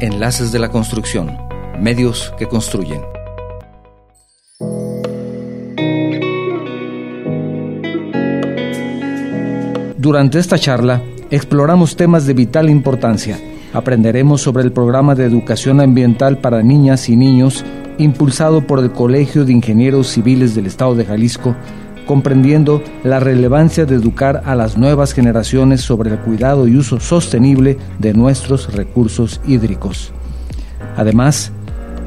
Enlaces de la Construcción, medios que construyen. Durante esta charla exploramos temas de vital importancia. Aprenderemos sobre el programa de educación ambiental para niñas y niños impulsado por el Colegio de Ingenieros Civiles del Estado de Jalisco, comprendiendo la relevancia de educar a las nuevas generaciones sobre el cuidado y uso sostenible de nuestros recursos hídricos. Además,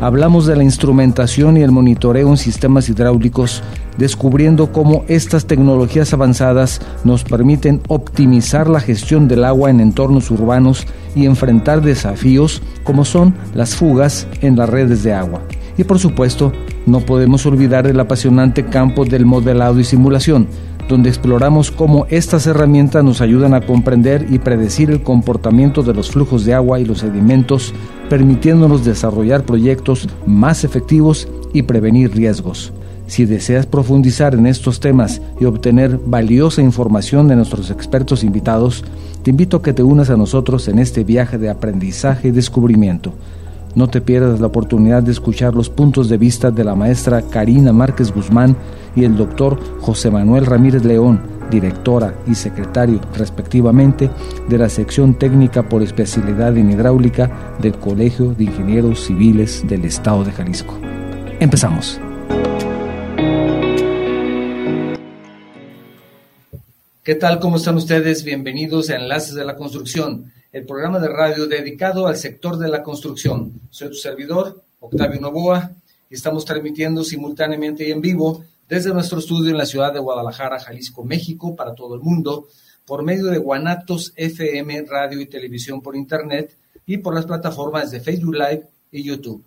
hablamos de la instrumentación y el monitoreo en sistemas hidráulicos, descubriendo cómo estas tecnologías avanzadas nos permiten optimizar la gestión del agua en entornos urbanos y enfrentar desafíos como son las fugas en las redes de agua. Y por supuesto, no podemos olvidar el apasionante campo del modelado y simulación, donde exploramos cómo estas herramientas nos ayudan a comprender y predecir el comportamiento de los flujos de agua y los sedimentos, permitiéndonos desarrollar proyectos más efectivos y prevenir riesgos. Si deseas profundizar en estos temas y obtener valiosa información de nuestros expertos invitados, te invito a que te unas a nosotros en este viaje de aprendizaje y descubrimiento. No te pierdas la oportunidad de escuchar los puntos de vista de la maestra Karina Márquez Guzmán y el doctor José Manuel Ramírez León, directora y secretario respectivamente de la sección técnica por especialidad en hidráulica del Colegio de Ingenieros Civiles del Estado de Jalisco. Empezamos. ¿Qué tal? ¿Cómo están ustedes? Bienvenidos a Enlaces de la Construcción el programa de radio dedicado al sector de la construcción. Soy tu servidor, Octavio Novoa, y estamos transmitiendo simultáneamente y en vivo desde nuestro estudio en la ciudad de Guadalajara, Jalisco, México, para todo el mundo, por medio de Guanatos FM, radio y televisión por Internet y por las plataformas de Facebook Live y YouTube.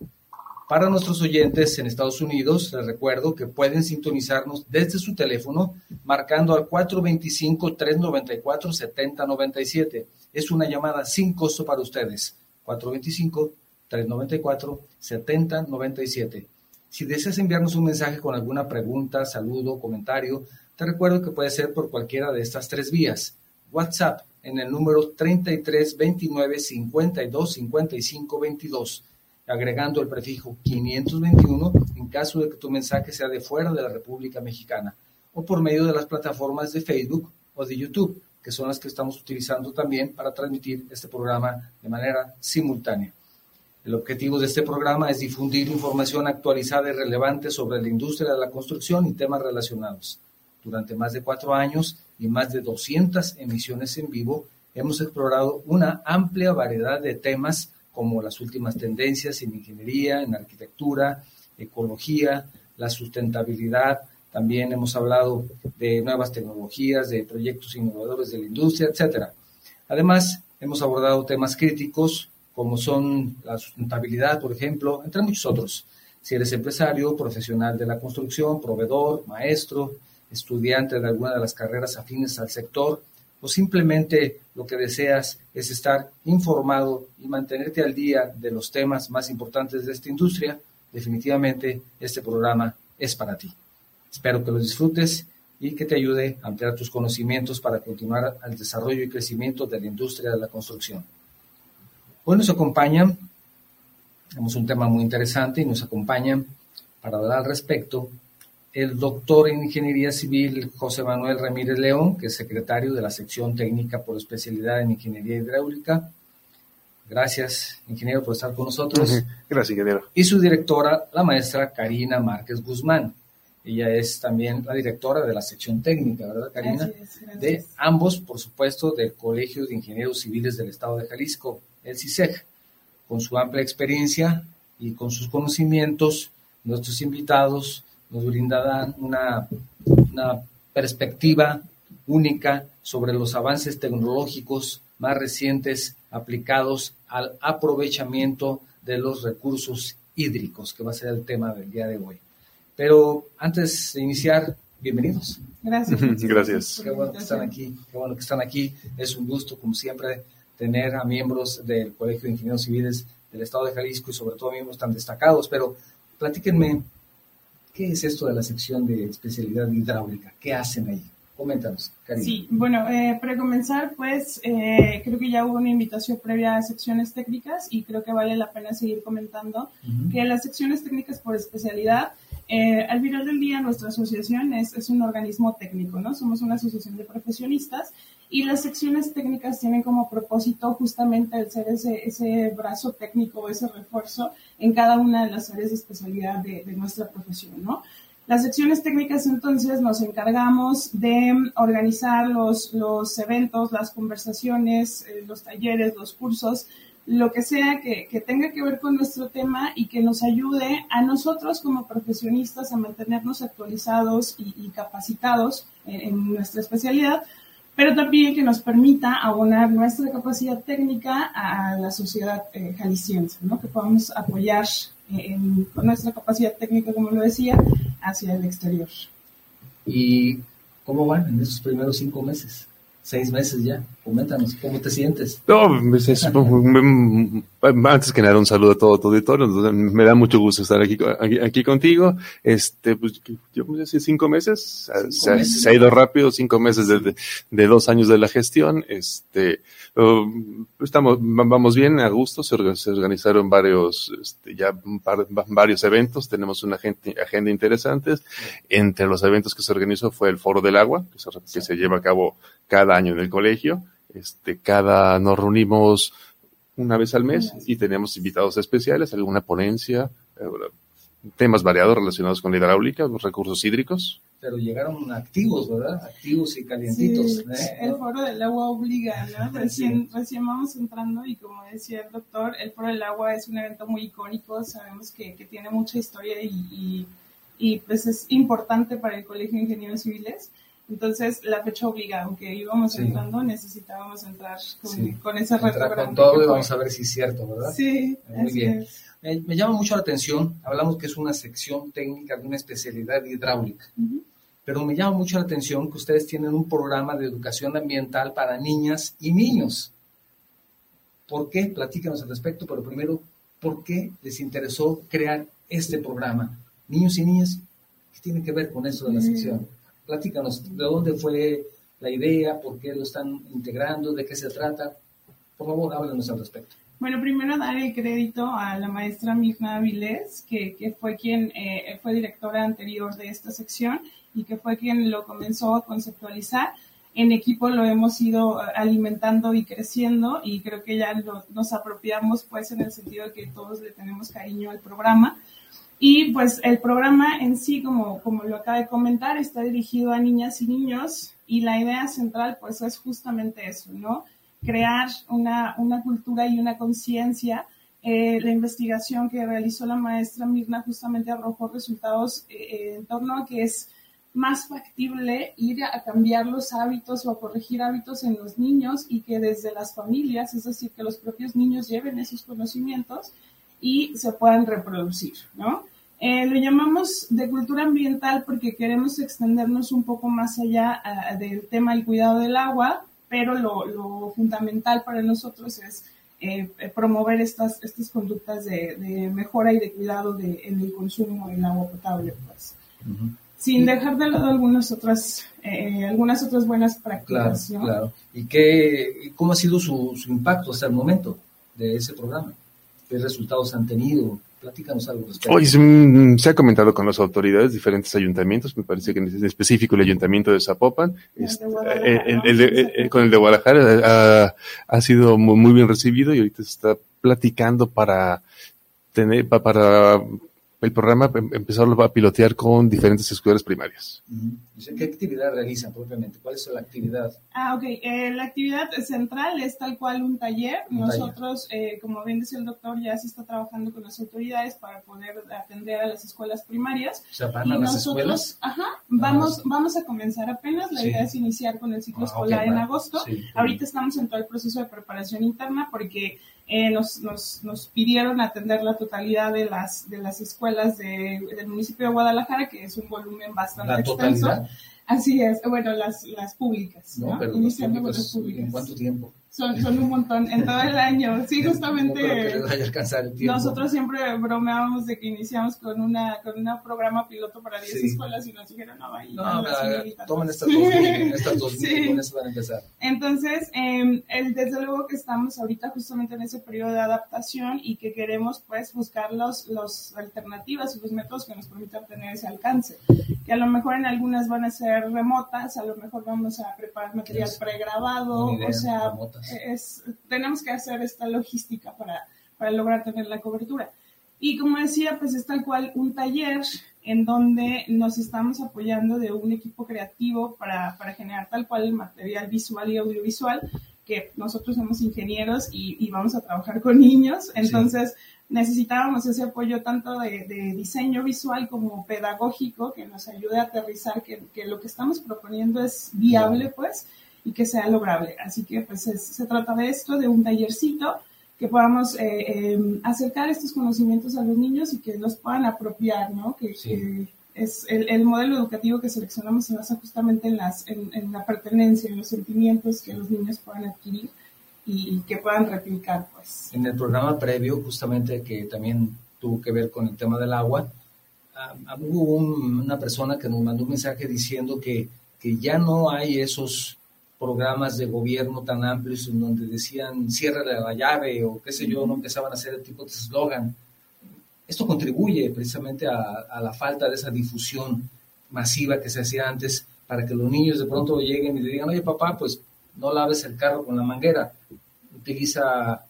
Para nuestros oyentes en Estados Unidos, les recuerdo que pueden sintonizarnos desde su teléfono marcando al 425-394-7097. Es una llamada sin costo para ustedes. 425-394-7097. Si deseas enviarnos un mensaje con alguna pregunta, saludo, comentario, te recuerdo que puede ser por cualquiera de estas tres vías. WhatsApp en el número 33 29 52 55 22 agregando el prefijo 521 en caso de que tu mensaje sea de fuera de la República Mexicana o por medio de las plataformas de Facebook o de YouTube, que son las que estamos utilizando también para transmitir este programa de manera simultánea. El objetivo de este programa es difundir información actualizada y relevante sobre la industria de la construcción y temas relacionados. Durante más de cuatro años y más de 200 emisiones en vivo, hemos explorado una amplia variedad de temas como las últimas tendencias en ingeniería, en arquitectura, ecología, la sustentabilidad. También hemos hablado de nuevas tecnologías, de proyectos innovadores de la industria, etcétera. Además, hemos abordado temas críticos como son la sustentabilidad, por ejemplo, entre muchos otros. Si eres empresario, profesional de la construcción, proveedor, maestro, estudiante de alguna de las carreras afines al sector, o simplemente lo que deseas es estar informado y mantenerte al día de los temas más importantes de esta industria, definitivamente este programa es para ti. Espero que lo disfrutes y que te ayude a ampliar tus conocimientos para continuar al desarrollo y crecimiento de la industria de la construcción. Hoy nos acompañan, tenemos un tema muy interesante y nos acompañan para hablar al respecto el doctor en Ingeniería Civil José Manuel Ramírez León, que es secretario de la sección técnica por especialidad en Ingeniería Hidráulica. Gracias, ingeniero, por estar con nosotros. Gracias, ingeniero. Y su directora, la maestra Karina Márquez Guzmán. Ella es también la directora de la sección técnica, ¿verdad, Karina? De ambos, por supuesto, del Colegio de Ingenieros Civiles del Estado de Jalisco, el CISEG. Con su amplia experiencia y con sus conocimientos, nuestros invitados nos brindarán una, una perspectiva única sobre los avances tecnológicos más recientes aplicados al aprovechamiento de los recursos hídricos, que va a ser el tema del día de hoy. Pero antes de iniciar, bienvenidos. Gracias. Gracias. Qué bueno que están aquí, qué bueno que están aquí. Es un gusto, como siempre, tener a miembros del Colegio de Ingenieros Civiles del Estado de Jalisco y sobre todo miembros tan destacados. Pero platíquenme ¿Qué es esto de la sección de especialidad hidráulica? ¿Qué hacen ahí? Coméntanos, Karina. Sí, bueno, eh, para comenzar, pues eh, creo que ya hubo una invitación previa a secciones técnicas y creo que vale la pena seguir comentando que las secciones técnicas por especialidad, eh, al final del día nuestra asociación es, es un organismo técnico, ¿no? Somos una asociación de profesionistas y las secciones técnicas tienen como propósito justamente el ser ese, ese brazo técnico, ese refuerzo en cada una de las áreas de especialidad de, de nuestra profesión, ¿no? Las secciones técnicas entonces nos encargamos de organizar los, los eventos, las conversaciones, eh, los talleres, los cursos, lo que sea que, que, tenga que ver con nuestro tema y que nos ayude a nosotros como profesionistas a mantenernos actualizados y, capacitados en, nuestra especialidad, pero también que nos permita abonar nuestra capacidad técnica a la sociedad eh, jalisciense, ¿no? que podamos apoyar en, con nuestra capacidad técnica, como lo decía, hacia el exterior. ¿Y cómo van en estos primeros cinco meses? Seis meses ya. Coméntanos, ¿cómo te sientes? No, pues es, antes que nada, un saludo a todo tu auditorio. Me da mucho gusto estar aquí, aquí, aquí contigo. Este, pues, yo pues, hace cinco meses, cinco se, meses. se, ha ido rápido, cinco meses de, de, de, dos años de la gestión. Este, uh, estamos, vamos bien, a gusto. Se, se organizaron varios, este, ya par, varios eventos. Tenemos una agenda, agenda interesante. Entre los eventos que se organizó fue el Foro del Agua, que se, que se lleva a cabo cada año en el colegio. Este, cada, nos reunimos una vez al mes y tenemos invitados especiales, alguna ponencia, eh, temas variados relacionados con la hidráulica, los recursos hídricos. Pero llegaron activos, ¿verdad? Activos y calientitos. Sí, ¿eh? El foro del agua obliga, ¿no? Recién, recién vamos entrando y como decía el doctor, el foro del agua es un evento muy icónico, sabemos que, que tiene mucha historia y, y, y pues es importante para el Colegio de Ingenieros Civiles. Entonces, la fecha obliga, aunque íbamos sí. entrando, necesitábamos entrar con, sí. con ese reto. Con todo y vamos a ver si es cierto, ¿verdad? Sí, muy bien. Me, me, llama mucho la atención, hablamos que es una sección técnica de una especialidad hidráulica, uh -huh. pero me llama mucho la atención que ustedes tienen un programa de educación ambiental para niñas y niños. ¿Por qué? Platícanos al respecto, pero primero, ¿por qué les interesó crear este programa? Niños y niñas, ¿qué tiene que ver con eso de la sección? Platícanos, ¿de dónde fue la idea? ¿Por qué lo están integrando? ¿De qué se trata? Por favor, háblanos al respecto. Bueno, primero dar el crédito a la maestra Mirna Avilés, que, que fue quien eh, fue directora anterior de esta sección y que fue quien lo comenzó a conceptualizar. En equipo lo hemos ido alimentando y creciendo y creo que ya lo, nos apropiamos pues en el sentido de que todos le tenemos cariño al programa. Y pues el programa en sí, como, como lo acaba de comentar, está dirigido a niñas y niños y la idea central pues es justamente eso, ¿no? Crear una, una cultura y una conciencia. Eh, la investigación que realizó la maestra Mirna justamente arrojó resultados eh, en torno a que es más factible ir a cambiar los hábitos o a corregir hábitos en los niños y que desde las familias, es decir, que los propios niños lleven esos conocimientos y se puedan reproducir, ¿no? Eh, lo llamamos de cultura ambiental porque queremos extendernos un poco más allá uh, del tema del cuidado del agua, pero lo, lo fundamental para nosotros es eh, promover estas, estas conductas de, de, mejora y de cuidado de, en el consumo del agua potable, pues. Uh -huh. Sin dejar de lado algunas otras, eh, algunas otras buenas prácticas. Claro, ¿no? claro. ¿Y qué, cómo ha sido su, su impacto hasta el momento de ese programa? ¿Qué resultados han tenido? Platícanos algo respecto. Hoy se, mm, se, ha comentado con las autoridades, diferentes ayuntamientos, me parece que en específico el ayuntamiento de Zapopan, el de el, el, el, con el de Guadalajara ha, ha sido muy, muy, bien recibido y ahorita se está platicando para tener, para el programa empezarlo a pilotear con diferentes escuelas primarias. ¿Qué actividad realizan propiamente? ¿Cuál es la actividad? Ah, ok. Eh, la actividad central es tal cual un taller. Un Nosotros, taller. Eh, como bien decía el doctor, ya se está trabajando con las autoridades para poder atender a las escuelas primarias. ¿Se van a las nosotros, escuelas? Ajá, vamos, vamos a comenzar apenas. La sí. idea es iniciar con el ciclo ah, escolar okay, en agosto. Sí, Ahorita estamos en todo el proceso de preparación interna porque eh, nos, nos, nos, pidieron atender la totalidad de las, de las escuelas de, del municipio de Guadalajara, que es un volumen bastante la extenso. Totalidad. Así es, bueno, las, las públicas, ¿no? ¿no? Pero Iniciando con las públicas. ¿En cuánto tiempo? Son, son un montón en todo el año. Sí, justamente. Nosotros siempre bromeábamos de que iniciamos con una con un programa piloto para 10 escuelas y nos dijeron, no, ahí no, no tomen estas dos, estas dos sí. con eso van a empezar. Entonces, eh, el, desde luego que estamos ahorita justamente en ese periodo de adaptación y que queremos pues buscar los, los alternativas y los métodos que nos permitan tener ese alcance. Que a lo mejor en algunas van a ser remotas, a lo mejor vamos a preparar material pregrabado, o sea, es, tenemos que hacer esta logística para, para lograr tener la cobertura. Y como decía, pues es tal cual un taller en donde nos estamos apoyando de un equipo creativo para, para generar tal cual el material visual y audiovisual, que nosotros somos ingenieros y, y vamos a trabajar con niños, entonces necesitábamos ese apoyo tanto de, de, diseño visual como pedagógico que nos ayude a aterrizar que, que lo que estamos proponiendo es viable, pues, y que sea lograble. Así que pues se trata de esto, de un tallercito que podamos eh, em, acercar estos conocimientos a los niños y que los puedan apropiar, ¿no? Que, es el, modelo educativo que seleccionamos se basa justamente en, las, en, la pertenencia, en los sentimientos que los niños puedan adquirir y, que puedan replicar, pues. En el programa previo, justamente que también tuvo que ver con el tema del agua, ah, ah, hubo una persona que nos mandó un mensaje diciendo que, que ya no hay esos programas de gobierno tan amplios en donde decían cierra la llave o qué sé yo, no empezaban a hacer el tipo de eslogan. Esto contribuye precisamente a, la falta de esa difusión masiva que se hacía antes para que los niños de pronto lleguen y le digan, oye papá, pues no laves el carro con la manguera, utiliza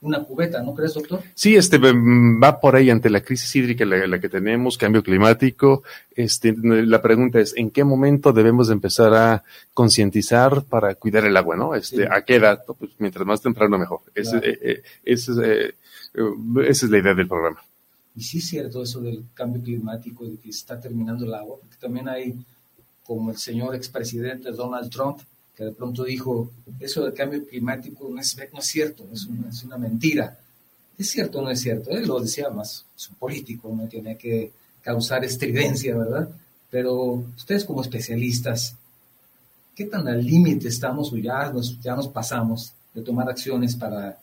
una cubeta, ¿no crees, doctor? Sí, este mm, va por ahí ante la crisis hídrica la, que tenemos, cambio climático. Este, la pregunta es, ¿en qué momento debemos empezar a concientizar para cuidar el agua, no? Este, ¿a qué edad? Pues mientras más temprano mejor. Eh, eh, eh, esa es la idea del programa. Y sí es cierto eso del cambio climático y de que está terminando el agua, porque también hay, como el señor expresidente Donald Trump, que de pronto dijo, eso del cambio climático no es, cierto, es una, mentira. ¿Es cierto no es cierto? Él lo decía más, es un político, no tiene que causar estridencia, ¿verdad? Pero ustedes como especialistas, ¿qué tan al límite estamos o ya nos, ya nos pasamos de tomar acciones para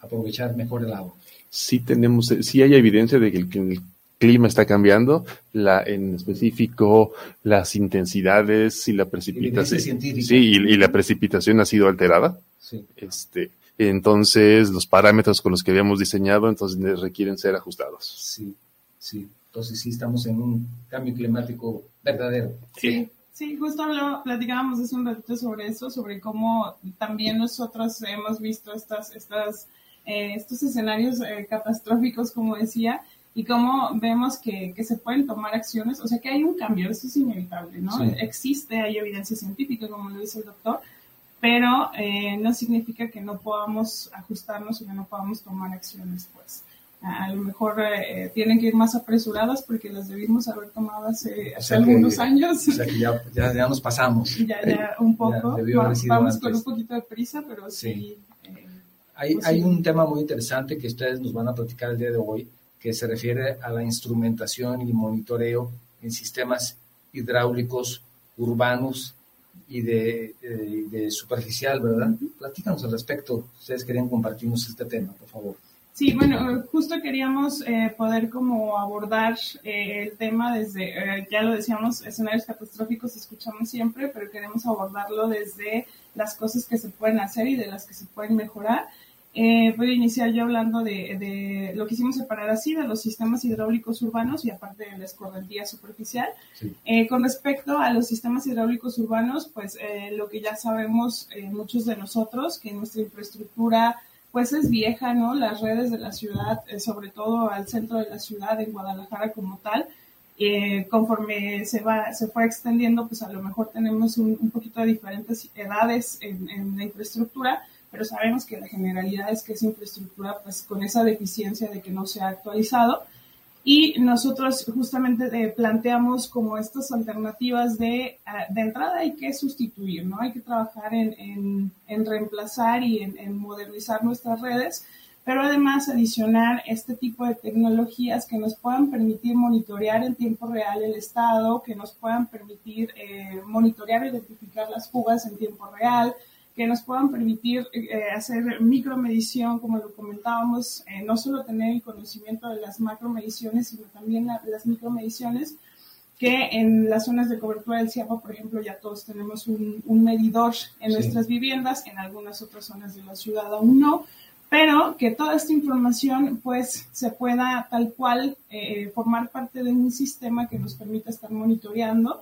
aprovechar mejor el agua? Sí tenemos, sí hay evidencia de que el, clima está cambiando, la, en específico las intensidades y la precipitación. Sí, y, la precipitación ha sido alterada. Sí. Este, entonces, los parámetros con los que habíamos diseñado, entonces requieren ser ajustados. Sí, sí. Entonces sí estamos en un cambio climático verdadero. Sí. Sí, justo lo platicábamos hace un ratito sobre eso, sobre cómo también nosotros hemos visto estas, estas, eh, estos escenarios eh, catastróficos, como decía, y cómo vemos que, que, se pueden tomar acciones, o sea que hay un cambio, eso es inevitable, ¿no? Existe, hay evidencia científica, como lo dice el doctor, pero eh, no significa que no podamos ajustarnos o que no podamos tomar acciones, pues. A, lo mejor eh, tienen que ir más apresuradas porque las debimos haber tomado hace, algunos años. O sea que ya, ya, ya, nos pasamos. Ya, ya, un poco. vamos con un poquito de prisa, pero sí. Eh, hay, pues hay un tema muy interesante que ustedes nos van a platicar el día de hoy, que se refiere a la instrumentación y monitoreo en sistemas hidráulicos urbanos y de, de, superficial, ¿verdad? Platícanos al respecto. Ustedes querían compartirnos este tema, por favor. Sí, bueno, justo queríamos eh, poder como abordar eh, el tema desde, eh, ya lo decíamos, escenarios catastróficos escuchamos siempre, pero queremos abordarlo desde las cosas que se pueden hacer y de las que se pueden mejorar eh, voy a iniciar yo hablando de, lo que hicimos separar así, de los sistemas hidráulicos urbanos y aparte de la escorrentía superficial. Eh, con respecto a los sistemas hidráulicos urbanos, pues eh, lo que ya sabemos eh, muchos de nosotros, que nuestra infraestructura pues es vieja, ¿no? Las redes de la ciudad, sobre todo al centro de la ciudad, en Guadalajara como tal, conforme se va se fue extendiendo, pues a lo mejor tenemos un, poquito de diferentes edades en, en la infraestructura, pero sabemos que la generalidad es que esa infraestructura, pues con esa deficiencia de que no se ha actualizado, y nosotros justamente eh, planteamos como estas alternativas de, ah, de entrada hay que sustituir, ¿no? Hay que trabajar en, en, reemplazar y en, en, modernizar nuestras redes, pero además adicionar este tipo de tecnologías que nos puedan permitir monitorear en tiempo real el estado, que nos puedan permitir eh, monitorear identificar las fugas en tiempo real, que nos puedan permitir eh, hacer micromedición, como lo comentábamos, eh, no solo tener el conocimiento de las macromediciones, sino también las micromediciones, que en las zonas de cobertura del CIAPA, por ejemplo, ya todos tenemos un, medidor en nuestras viviendas, en algunas otras zonas de la ciudad aún no, pero que toda esta información pues se pueda tal cual eh, formar parte de un sistema que nos permita estar monitoreando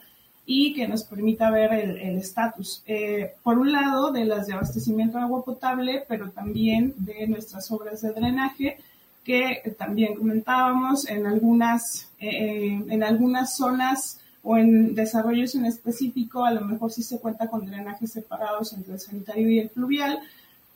y que nos permita ver el estatus, eh, por un lado, de las de abastecimiento de agua potable, pero también de nuestras obras de drenaje, que también comentábamos en algunas, eh, en algunas zonas o en desarrollos en específico, a lo mejor sí se cuenta con drenajes separados entre el sanitario y el fluvial,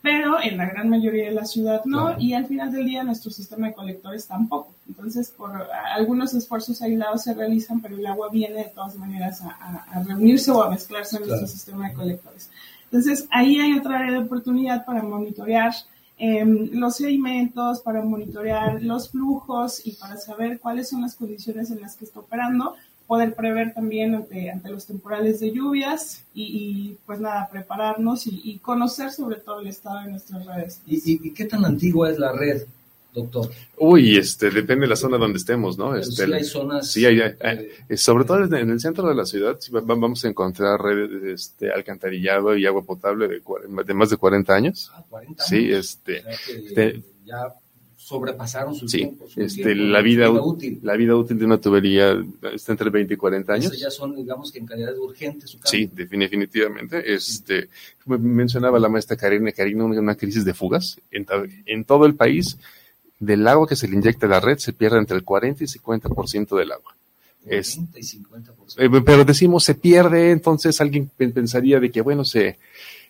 pero en la gran mayoría de la ciudad no, y al final del día nuestro sistema de colectores tampoco. Entonces, por algunos esfuerzos aislados se realizan, pero el agua viene de todas maneras a, reunirse o a mezclarse en nuestro sistema de colectores. Entonces, ahí hay otra área de oportunidad para monitorear em, los sedimentos, para monitorear los flujos y para saber cuáles son las condiciones en las que está operando poder prever también ante, los temporales de lluvias y, pues nada, prepararnos y, conocer sobre todo el estado de nuestras redes. ¿Y, qué tan antigua es la red, doctor? Uy, este, depende de la zona donde estemos, ¿no? Este, sí hay zonas... Sí, hay, eh, sobre todo en el centro de la ciudad vamos a encontrar redes este, alcantarillado y agua potable de, de más de 40 años. Ah, 40 Sí, este... este ya sobrepasaron sus sí, este, la vida útil. La vida útil de una tubería está entre 20 y 40 años. ya son, digamos que en calidad urgente su Sí, definitivamente. Este, mencionaba la maestra Karina, Karina una, crisis de fugas en, en, todo el país. Del agua que se le inyecta a la red se pierde entre el 40 y 50% del agua. 40 y 50%. Eh, pero decimos se pierde, entonces alguien pensaría de que, bueno, se,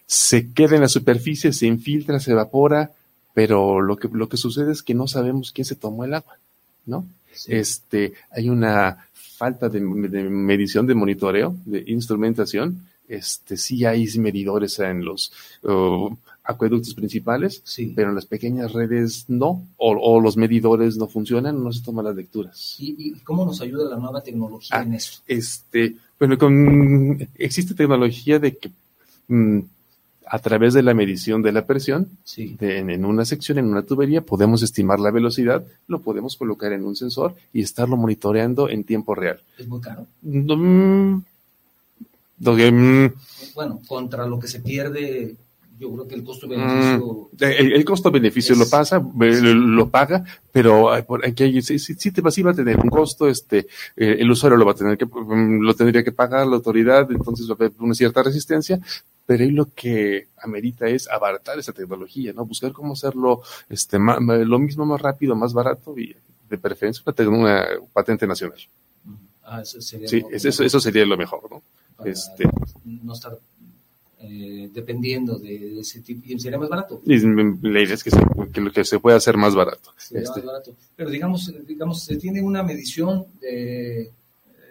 se queda en la superficie, se infiltra, se evapora, pero lo que, lo que sucede es que no sabemos quién se tomó el agua, ¿no? Este, hay una falta de, medición, de monitoreo, de instrumentación. Este, sí hay medidores en los uh, acueductos principales, pero en las pequeñas redes no, o, los medidores no funcionan, no se toman las lecturas. ¿Y, cómo nos ayuda la nueva tecnología ah, en eso? Este, bueno, con, existe tecnología de que mm, a través de la medición de la presión en, una sección, en una tubería, podemos estimar la velocidad, lo podemos colocar en un sensor y estarlo monitoreando en tiempo real. ¿Es muy caro? Mm, mm. bueno, contra lo que se pierde yo creo que el costo-beneficio... Mm, el, costo-beneficio lo pasa, lo, paga, pero aquí sí, sí, te, va a tener un costo, este, eh, el usuario lo va a tener que, lo tendría que pagar la autoridad, entonces va a haber una cierta resistencia, pero ahí lo que amerita es abaratar esa tecnología, ¿no? Buscar cómo hacerlo, este, lo mismo más rápido, más barato y de preferencia una, una patente nacional. Ah, eso sería sí, eso, sería lo mejor, ¿no? este, no estar eh, dependiendo de, ese tipo, y sería más barato. Y la idea es que se, que lo que se pueda hacer más barato. Este. más barato. Pero digamos, digamos, se tiene una medición de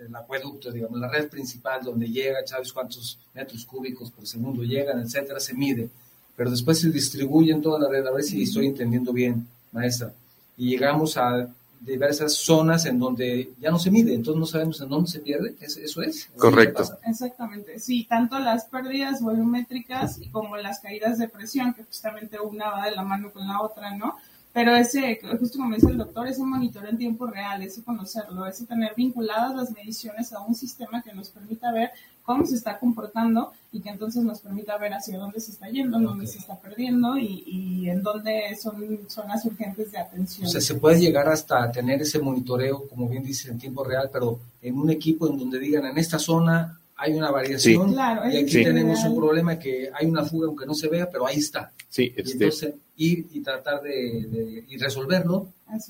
el acueducto, digamos, la red principal donde llega, sabes cuántos metros cúbicos por segundo llegan, etcétera, se mide. Pero después se distribuye en toda la red, a ver si estoy entendiendo bien, maestra. Y llegamos a diversas zonas en donde ya no se mide, entonces no sabemos en dónde se pierde, ¿eso es? Correcto. Exactamente, sí, tanto las pérdidas volumétricas como las caídas de presión, que justamente una va de la mano con la otra, ¿no? Pero ese, justo como dice el doctor, ese monitoreo en tiempo real, ese conocerlo, ese tener vinculadas las mediciones a un sistema que nos permita ver cómo se está comportando y que entonces nos permita ver hacia dónde se está yendo, dónde se está perdiendo y, en dónde son zonas urgentes de atención. O sea, se puede llegar hasta tener ese monitoreo, como bien dice, en tiempo real, pero en un equipo en donde digan, en esta zona hay una variación y aquí tenemos un problema que hay una fuga aunque no se vea, pero ahí está. Sí, este... entonces ir y tratar de, y resolverlo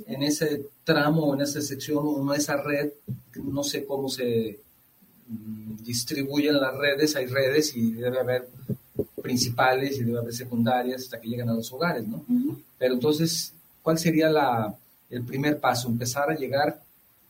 en ese tramo, en esa sección o en esa red, no sé cómo se distribuyen las redes, hay redes y debe haber principales y debe haber secundarias hasta que llegan a los hogares, ¿no? Pero entonces, ¿cuál sería la, el primer paso? Empezar a llegar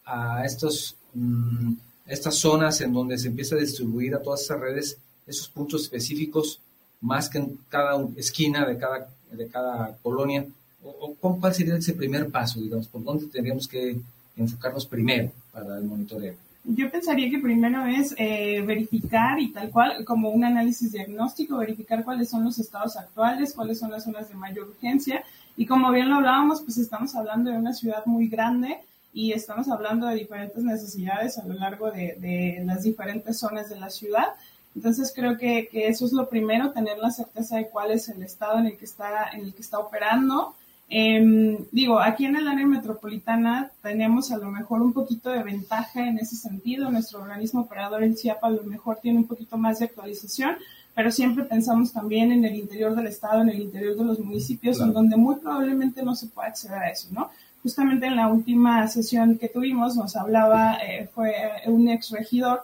a estos... Mm, estas zonas en donde se empieza a distribuir a todas esas redes esos puntos específicos más que en cada esquina de cada, de cada colonia? ¿O, cuál sería ese primer paso, digamos? ¿Por dónde tendríamos que enfocarnos primero para el monitoreo? Yo pensaría que primero es eh, verificar y tal cual, como un análisis diagnóstico, verificar cuáles son los estados actuales, cuáles son las zonas de mayor urgencia. Y como bien lo hablábamos, pues estamos hablando de una ciudad muy grande y estamos hablando de diferentes necesidades a lo largo de, de las diferentes zonas de la ciudad. Entonces creo que, que, eso es lo primero, tener la certeza de cuál es el estado en el que está, en el que está operando eh, digo, aquí en el área metropolitana tenemos a lo mejor un poquito de ventaja en ese sentido. Nuestro organismo operador, el CIAP, a lo mejor tiene un poquito más de actualización, pero siempre pensamos también en el interior del estado, en el interior de los municipios, claro. en donde muy probablemente no se pueda acceder a eso, ¿no? Justamente en la última sesión que tuvimos nos hablaba, eh, fue un ex regidor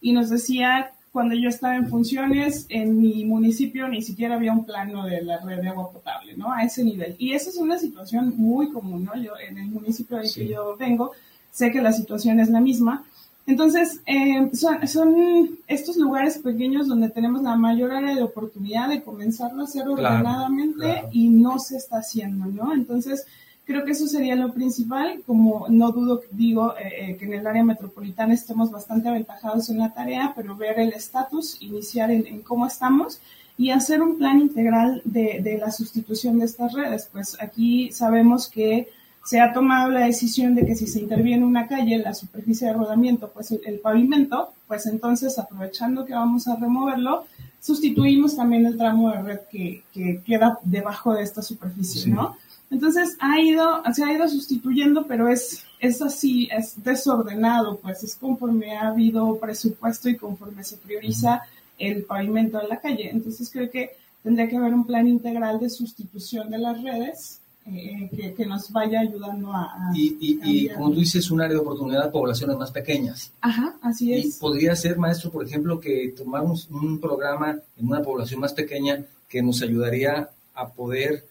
y nos decía cuando yo estaba en funciones, en mi municipio ni siquiera había un plano de la red de agua potable, ¿no? A ese nivel. Y esa es una situación muy común, ¿no? Yo, en el municipio del sí. que yo vengo, sé que la situación es la misma. Entonces, eh, son, son, estos lugares pequeños donde tenemos la mayor área de oportunidad de comenzarlo a hacer ordenadamente claro, claro. y no se está haciendo, ¿no? Entonces, Creo que eso sería lo principal, como no dudo, digo, eh, que en el área metropolitana estemos bastante aventajados en la tarea, pero ver el estatus, iniciar en, en, cómo estamos y hacer un plan integral de, de, la sustitución de estas redes. Pues aquí sabemos que se ha tomado la decisión de que si se interviene una calle, la superficie de rodamiento, pues el, el pavimento, pues entonces aprovechando que vamos a removerlo, sustituimos también el tramo de red que, que queda debajo de esta superficie, sí. ¿no? Entonces ha ido, se ha ido sustituyendo, pero es, es así, es desordenado, pues es conforme ha habido presupuesto y conforme se prioriza el pavimento de la calle. Entonces creo que tendría que haber un plan integral de sustitución de las redes eh, que, que, nos vaya ayudando a... a y, y, y, como tú dices, un área de oportunidad de poblaciones más pequeñas. Ajá, así es. Y podría ser, maestro, por ejemplo, que tomáramos un programa en una población más pequeña que nos ayudaría a poder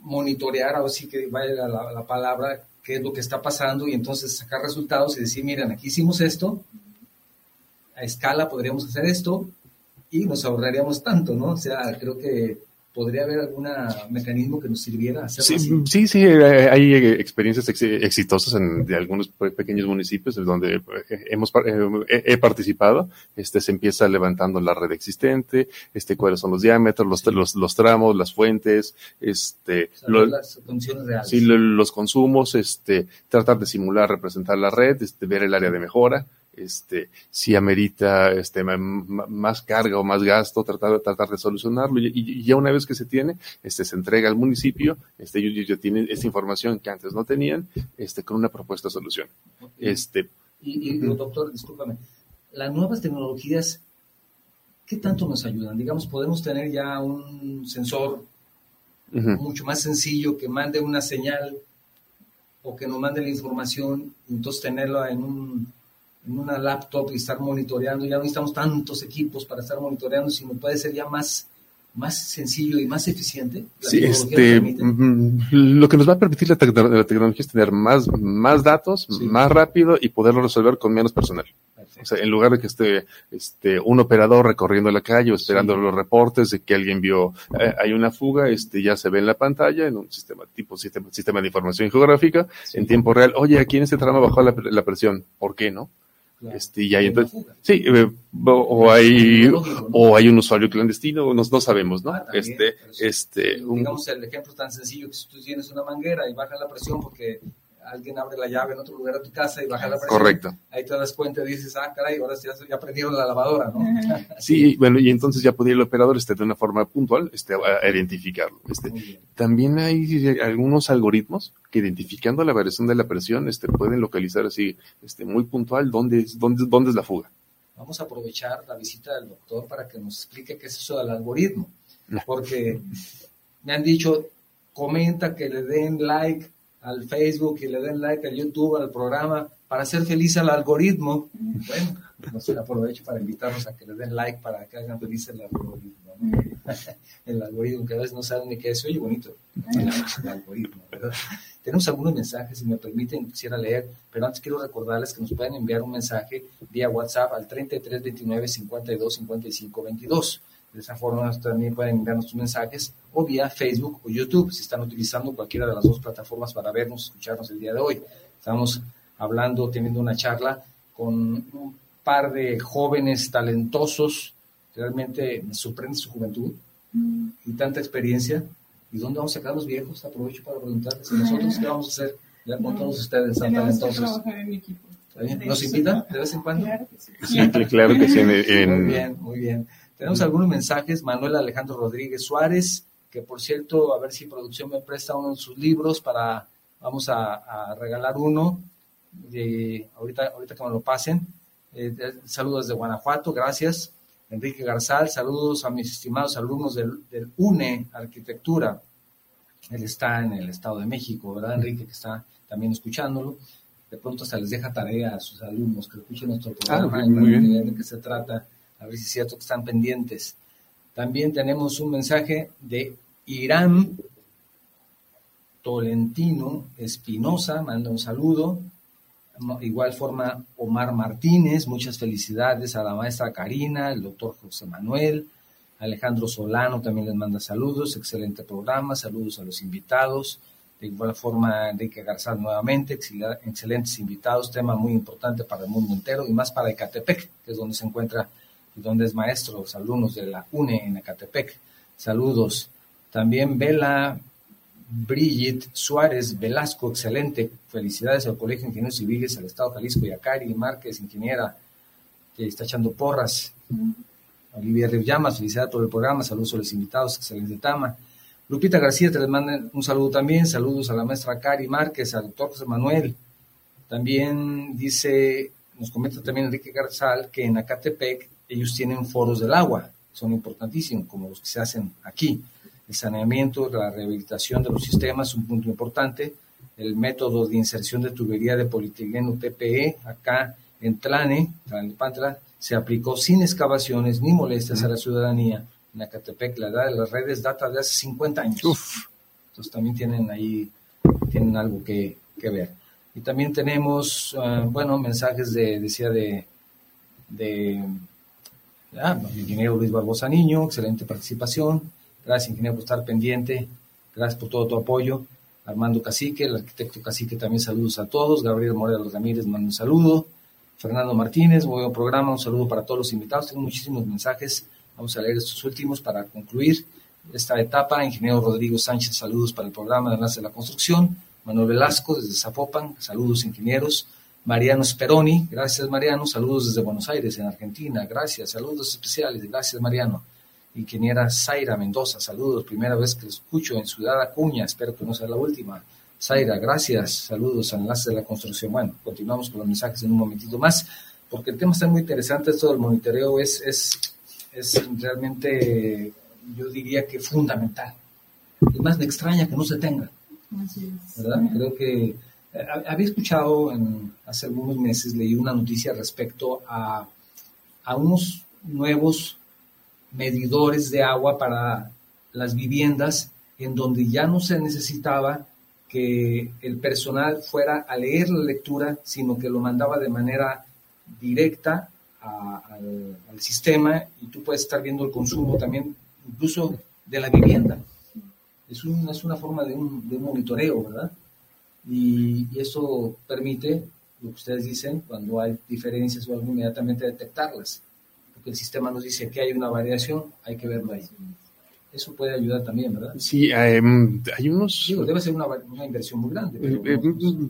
monitorear, ahora sí que vaya la, la, palabra, qué es lo que está pasando y entonces sacar resultados y decir, miren, aquí hicimos esto, a escala podríamos hacer esto y nos ahorraríamos tanto, ¿no? O sea, creo que podría haber algún mecanismo que nos sirviera hacerlo sí, así. Sí, sí, hay experiencias ex exitosas en de algunos pequeños municipios donde eh, hemos eh, he participado. Este se empieza levantando la red existente, este cuáles son los diámetros, los, los, los tramos, las fuentes, este o sea, lo, las condiciones reales. Sí, lo, los consumos, este tratar de simular, representar la red, este ver el área de mejora este, si amerita este, más carga o más gasto, tratar, tratar de solucionarlo. Y, y, ya una vez que se tiene, este, se entrega al municipio, este, ellos ya tienen esta información que antes no tenían, este, con una propuesta de solución. Este, y, y doctor, discúlpame, las nuevas tecnologías, ¿qué tanto nos ayudan? Digamos, podemos tener ya un sensor uh -huh. mucho más sencillo que mande una señal o que nos mande la información, y entonces tenerlo en un en una laptop y estar monitoreando, ya no necesitamos tantos equipos para estar monitoreando, sino puede ser ya más, más sencillo y más eficiente. Sí, este, lo que nos va a permitir la, te la, tecnología es tener más, más datos, sí. más rápido y poderlo resolver con menos personal. O sea, en lugar de que esté este, un operador recorriendo la calle o esperando sí. los reportes de que alguien vio, eh, hay una fuga, este, ya se ve en la pantalla, en un sistema tipo sistema, sistema de información geográfica, sí. en tiempo real, oye, aquí en este tramo bajó la, la presión, ¿por qué no? Este, y hay entonces, sí, eh, o, hay, o hay un usuario clandestino, no, no sabemos, ¿no? Ah, también, este, este, un, digamos el ejemplo tan sencillo que si tú tienes una manguera y baja la presión porque alguien abre la llave en otro lugar de tu casa y baja la presión. Correcto. Ahí te das cuenta y dices, ah, caray, ahora ya, ya aprendieron la lavadora, ¿no? sí, bueno, y entonces ya podría el operador este, de una forma puntual este, a identificarlo. Este, también hay algunos algoritmos que identificando la variación de la presión este, pueden localizar así este, muy puntual dónde es, dónde, dónde es la fuga. Vamos a aprovechar la visita del doctor para que nos explique qué es eso del algoritmo. Porque me han dicho, comenta que le den like al Facebook y le den like al YouTube, al programa, para hacer feliz al algoritmo. Bueno, no se aprovecho para invitarlos a que le den like para que hagan feliz el algoritmo. El algoritmo, que a veces no saben ni qué es. Oye, bonito, el algoritmo. Tenemos algunos mensajes, si me permiten, quisiera leer, pero antes quiero recordarles que nos pueden enviar un mensaje vía WhatsApp al 33 29 52 55 22. De esa forma también pueden enviarnos sus mensajes o vía Facebook o YouTube, si están utilizando cualquiera de las dos plataformas para vernos, escucharnos el día de hoy. Estamos hablando, teniendo una charla con un par de jóvenes talentosos, realmente me sorprende su juventud mm. y tanta experiencia. ¿Y dónde vamos a sacar los viejos? Aprovecho para preguntarles, ¿nosotros qué vamos a hacer ya con todos ustedes tan talentosos? ¿Nos invitan de vez en cuando? Claro que sí. claro que sí. Muy bien, muy bien. Tenemos algunos mensajes. Manuel Alejandro Rodríguez Suárez, que por cierto, a ver si producción me presta uno de sus libros para, vamos a, regalar uno, de, ahorita, ahorita que me lo pasen. Eh, saludos de Guanajuato, gracias. Enrique Garzal, saludos a mis estimados alumnos del, del, UNE Arquitectura. Él está en el Estado de México, ¿verdad, Enrique? Que está también escuchándolo. De pronto se les deja tarea a sus alumnos que escuchen nuestro ah, programa de qué se trata, a ver si es cierto que están pendientes. También tenemos un mensaje de Irán Tolentino Espinosa, manda un saludo igual forma Omar Martínez, muchas felicidades a la maestra Karina, el doctor José Manuel, Alejandro Solano también les manda saludos, excelente programa, saludos a los invitados, de igual forma Enrique Garzal nuevamente, excelentes invitados, tema muy importante para el mundo entero y más para Ecatepec, que es donde se encuentra donde es maestro, los alumnos de la UNE en Ecatepec. Saludos. También Vela Brigitte Suárez Velasco, excelente. Felicidades al Colegio de Ingenieros Civiles, al Estado de Jalisco y a Cari Márquez, ingeniera, que está echando porras. Olivia Llamas, felicidades por el programa, saludos a los invitados, excelente tama. Lupita García te les manda un saludo también, saludos a la maestra Cari Márquez, al doctor José Manuel. También dice, nos comenta también Enrique Garzal que en Acatepec ellos tienen foros del agua, son importantísimos, como los que se hacen aquí el saneamiento, la rehabilitación de los sistemas, un punto importante, el método de inserción de tubería de polietileno TPE, acá en Tlane, Tlalnepantla, se aplicó sin excavaciones ni molestias a la ciudadanía. En Acatepec, la edad de las redes data de hace 50 años. Entonces también tienen ahí, tienen algo que, ver. Y también tenemos, ah, bueno, mensajes de, decía de, de ingeniero Luis Barbosa Niño, excelente participación. Gracias, ingeniero, por estar pendiente. Gracias por todo tu apoyo. Armando Cacique, el arquitecto Cacique, también saludos a todos. Gabriel Morelos Ramírez, manda un saludo. Fernando Martínez, muy buen programa. Un saludo para todos los invitados. Tengo muchísimos mensajes. Vamos a leer estos últimos para concluir esta etapa. Ingeniero Rodrigo Sánchez, saludos para el programa de Enlace de la Construcción. Manuel Velasco, desde Zapopan, saludos, ingenieros. Mariano Speroni, gracias Mariano, saludos desde Buenos Aires, en Argentina, gracias, saludos especiales, gracias Mariano ingeniera Zaira Mendoza. Saludos, primera vez que escucho en Ciudad Acuña, espero que no sea la última. Zaira, gracias, saludos, enlace de la construcción. Bueno, continuamos con los mensajes en un momentito más, porque el tema está muy interesante, esto del monitoreo es, es, es realmente, yo diría que fundamental. Es más, me extraña que no se tenga. ¿Verdad? Creo que había escuchado en, hace algunos meses, leí una noticia respecto a, a unos nuevos medidores de agua para las viviendas en donde ya no se necesitaba que el personal fuera a leer la lectura, sino que lo mandaba de manera directa al, sistema y tú puedes estar viendo el consumo también incluso de la vivienda. Es, es una forma de un, monitoreo, ¿verdad? Y, y, eso permite, lo que ustedes dicen, cuando hay diferencias o algo, inmediatamente detectarlas el sistema nos dice que hay una variación, hay que verlo ahí. Eso puede ayudar también, ¿verdad? Sí, em, hay unos... debe ser una, inversión muy grande. Eh, eh,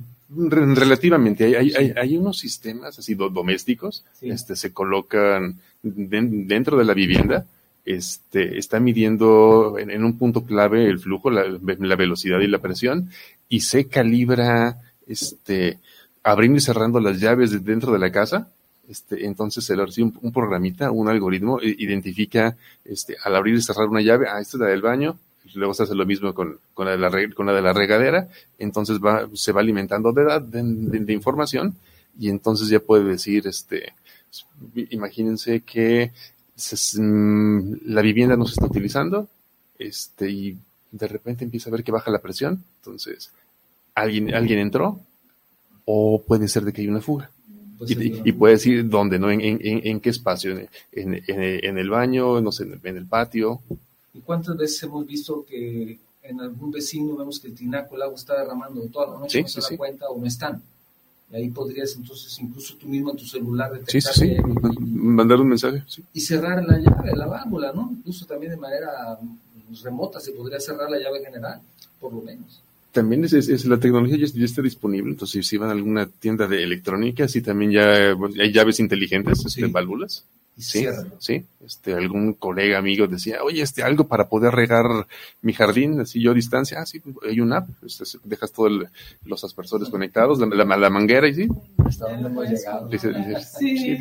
relativamente, hay, hay, hay, unos sistemas así domésticos, este, se colocan dentro de la vivienda, este, está midiendo en, un punto clave el flujo, la, la, velocidad y la presión, y se calibra este, abriendo y cerrando las llaves dentro de la casa este, entonces le recibe un, programita, un algoritmo, e identifica este, al abrir y cerrar una llave, ah, esta es la del baño, luego se hace lo mismo con, con, la, de la, con la de la regadera, entonces va, se va alimentando de, de, información y entonces ya puede decir, este, imagínense que mm, la vivienda no se está utilizando, este, y de repente empieza a ver que baja la presión, entonces alguien, alguien entró, o puede ser de que hay una fuga y, puede decir dónde, ¿no? En, en, qué espacio, en, en, el baño, no sé, en el, patio. ¿Y cuántas veces hemos visto que en algún vecino vemos que el tinaco, el agua está derramando toda la noche, no se da cuenta o no están? Y ahí podrías entonces incluso tú mismo en tu celular detectar sí, sí, sí. mandar un mensaje. Sí. Y cerrar la llave, la válvula, ¿no? Incluso también de manera remota se podría cerrar la llave general, por lo menos. También es, es, la tecnología ya, está disponible, entonces si van a alguna tienda de electrónica, sí también ya hay llaves inteligentes, este, válvulas. Sí, sí. Este, algún colega, amigo decía, oye, este, algo para poder regar mi jardín, así yo a distancia. Ah, sí, hay una app. Este, dejas todos los aspersores conectados, la, la, manguera y sí. Hasta dónde hemos llegado. sí. sí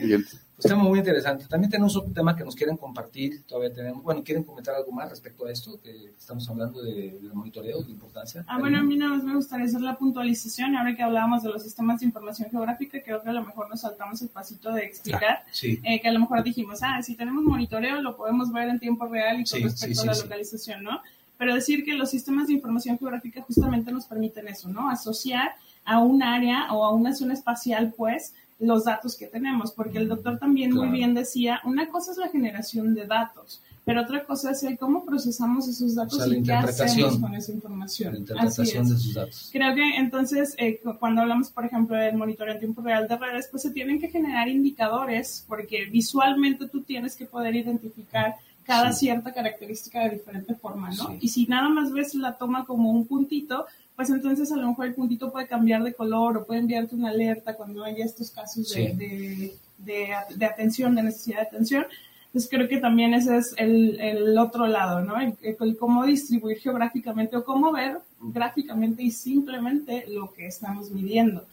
pues tema muy interesante. También tenemos otro tema que nos quieren compartir. Todavía tenemos, bueno, ¿quieren comentar algo más respecto a esto? Que estamos hablando de, del monitoreo, de importancia. Ah, bueno, a mí nada más me gustaría hacer la puntualización. Ahora que hablábamos de los sistemas de información geográfica, creo que a lo mejor nos saltamos el pasito de explicar. Ah, eh, que a lo mejor dijimos, ah, si tenemos monitoreo, lo podemos ver en tiempo real y con respecto a la localización, ¿no? Pero decir que los sistemas de información geográfica justamente nos permiten eso, ¿no? Asociar a un área o a una zona espacial, pues, los datos que tenemos, porque el doctor también muy bien decía, una cosa es la generación de datos, pero otra cosa es el cómo procesamos esos datos y qué hacemos con esa información. La interpretación de esos datos. Creo que entonces, eh, cuando hablamos, por ejemplo, del monitoreo en tiempo real de redes, pues se tienen que generar indicadores, porque visualmente tú tienes que poder identificar cada cierta característica de diferente forma, ¿no? Y si nada más ves la toma como un puntito, pues entonces a lo mejor el puntito puede cambiar de color o puede enviarte una alerta cuando haya estos casos de, de, atención, de necesidad de atención. Entonces creo que también ese es el, el otro lado, ¿no? El, cómo distribuir geográficamente o cómo ver gráficamente y simplemente lo que estamos midiendo.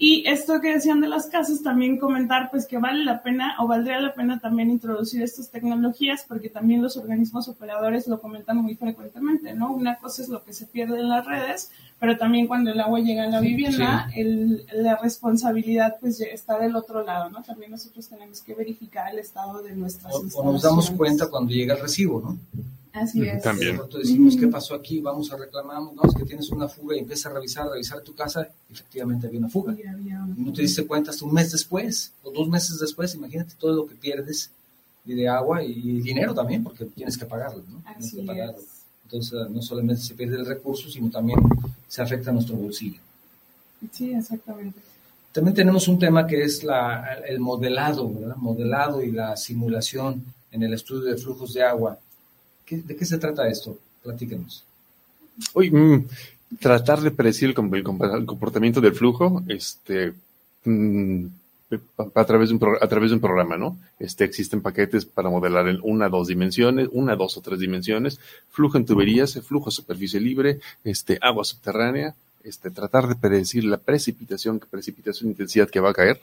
Y esto que decían de las casas, también comentar pues que vale la pena o valdría la pena también introducir estas tecnologías porque también los organismos operadores lo comentan muy frecuentemente, ¿no? Una cosa es lo que se pierde en las redes, pero también cuando el agua llega a la vivienda, el, la responsabilidad pues está del otro lado, ¿no? También nosotros tenemos que verificar el estado de nuestras o, o nos damos cuenta cuando llega el recibo, ¿no? Así es. También. decimos, ¿qué pasó aquí? Vamos a reclamar, no, es que tienes una fuga y empieza a revisar, a revisar tu casa, efectivamente había una fuga. Y no te diste cuenta hasta un mes después, o dos meses después, imagínate todo lo que pierdes de agua y dinero también, porque tienes que pagarlo, ¿no? Así Entonces, no solamente se pierde el recurso, sino también se afecta a nuestro bolsillo. Sí, exactamente. También tenemos un tema que es la, el modelado, ¿verdad? Modelado y la simulación en el estudio de flujos de agua. ¿De qué se trata esto? Platíquenos. Uy, mm, tratar de predecir el, comportamiento del flujo, este, mm, a través de un programa, ¿no? Este existen paquetes para modelar en una, dos dimensiones, una, dos o tres dimensiones, flujo en tuberías, flujo a superficie libre, este agua subterránea, este tratar de predecir la precipitación, precipitación intensidad que va a caer,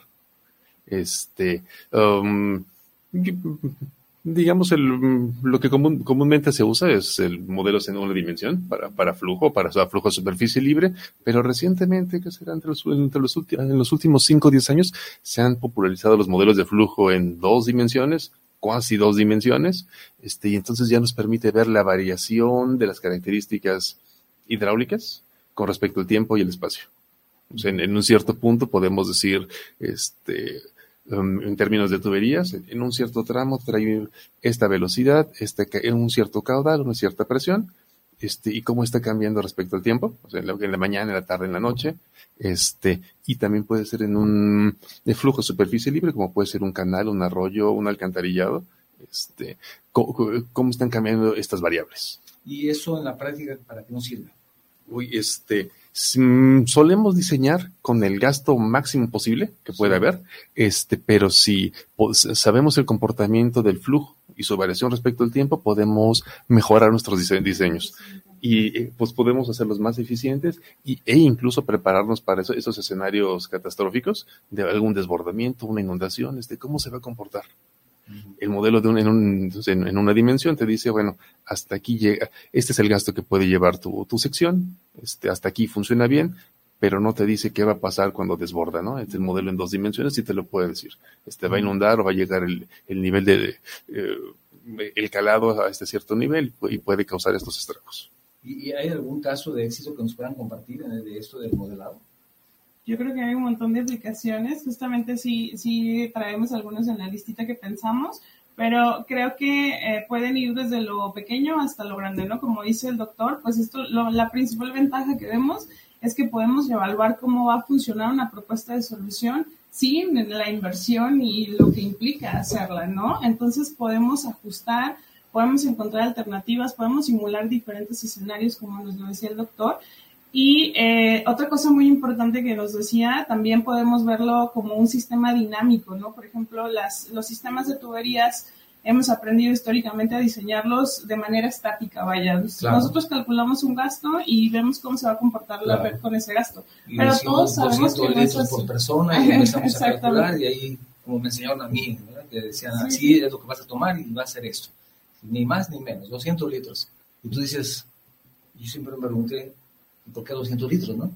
este um, digamos, el, lo que comúnmente se usa es el modelo en una dimensión para, para flujo, para flujo a superficie libre, pero recientemente, que será entre los, entre los en los últimos 5 o 10 años, se han popularizado los modelos de flujo en dos dimensiones, casi dos dimensiones, este, y entonces ya nos permite ver la variación de las características hidráulicas con respecto al tiempo y el espacio. en, en un cierto punto podemos decir, este, Um, en términos de tuberías, en un cierto tramo trae esta velocidad, este, en un cierto caudal, una cierta presión, este, y cómo está cambiando respecto al tiempo, o sea, en la, mañana, en la tarde, en la noche, este, y también puede ser en un de flujo superficie libre, como puede ser un canal, un arroyo, un alcantarillado, este, cómo, están cambiando estas variables. ¿Y eso en la práctica para qué nos sirve? Uy, este, solemos diseñar con el gasto máximo posible que pueda haber, este, pero si sabemos el comportamiento del flujo y su variación respecto al tiempo, podemos mejorar nuestros diseños y eh, pues podemos hacerlos más eficientes y, e incluso prepararnos para esos escenarios catastróficos de algún desbordamiento, una inundación, este, cómo se va a comportar. El modelo de en, en, una dimensión te dice, bueno, hasta aquí llega, este es el gasto que puede llevar tu, tu sección, este, hasta aquí funciona bien, pero no te dice qué va a pasar cuando desborda, ¿no? Este modelo en dos dimensiones sí te lo puede decir. Este va a inundar o va a llegar el, el nivel de, eh, el calado a este cierto nivel y puede causar estos estragos. ¿Y hay algún caso de éxito que nos puedan compartir de esto del modelado? Yo creo que hay un montón de aplicaciones, justamente si, si traemos algunos en la listita que pensamos, pero creo que eh, pueden ir desde lo pequeño hasta lo grande, ¿no? Como dice el doctor, pues esto, la principal ventaja que vemos es que podemos evaluar cómo va a funcionar una propuesta de solución sin la inversión y lo que implica hacerla, ¿no? Entonces podemos ajustar, podemos encontrar alternativas, podemos simular diferentes escenarios, como nos lo decía el doctor. Y eh, otra cosa muy importante que nos decía, también podemos verlo como un sistema dinámico, ¿no? Por ejemplo, las, los sistemas de tuberías hemos aprendido históricamente a diseñarlos de manera estática, vaya. Nosotros calculamos un gasto y vemos cómo se va a comportar la red con ese gasto. Pero todos sabemos que no es por persona y empezamos a calcular y ahí, como me enseñaron a mí, que decían, así es lo que vas a tomar y va a ser esto. Ni más ni menos, 200 litros. Y tú dices, yo siempre me pregunté, ¿por qué 200 litros, no?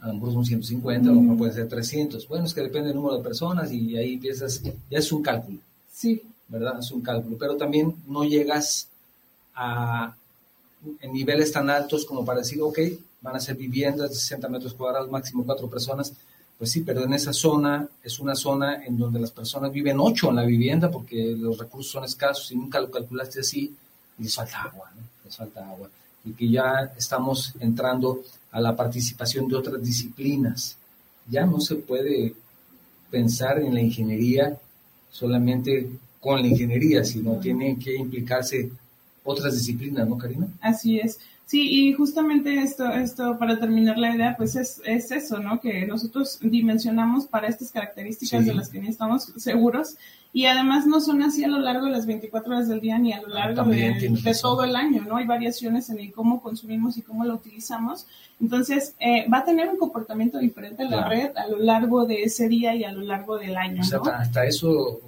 A lo mejor son 150, a lo mejor puede ser 300. Bueno, es que depende del número de personas y ahí empiezas, ya es un cálculo. Sí. ¿verdad? Es un cálculo, pero también no llegas a en niveles tan altos como para decir, ok, van a ser viviendas de 60 metros cuadrados, máximo cuatro personas. Pues sí, pero en esa zona es una zona en donde las personas viven ocho en la vivienda porque los recursos son escasos y nunca lo calculaste así y les falta agua, ¿no? Les falta agua. Y que ya estamos entrando a la participación de otras disciplinas. Ya no se puede pensar en la ingeniería solamente con la ingeniería, sino tienen que implicarse otras disciplinas, ¿no, Karina? Así es. Sí, y justamente esto, esto para terminar la idea, pues es, es eso, ¿no? Que nosotros dimensionamos para estas características de las que ni estamos seguros y además no son así a lo largo de las 24 horas del día ni a lo ah, largo de, todo el año, ¿no? Hay variaciones en el cómo consumimos y cómo lo utilizamos. Entonces, eh, va a tener un comportamiento diferente en la red a lo largo de ese día y a lo largo del año, O sea, hasta eso,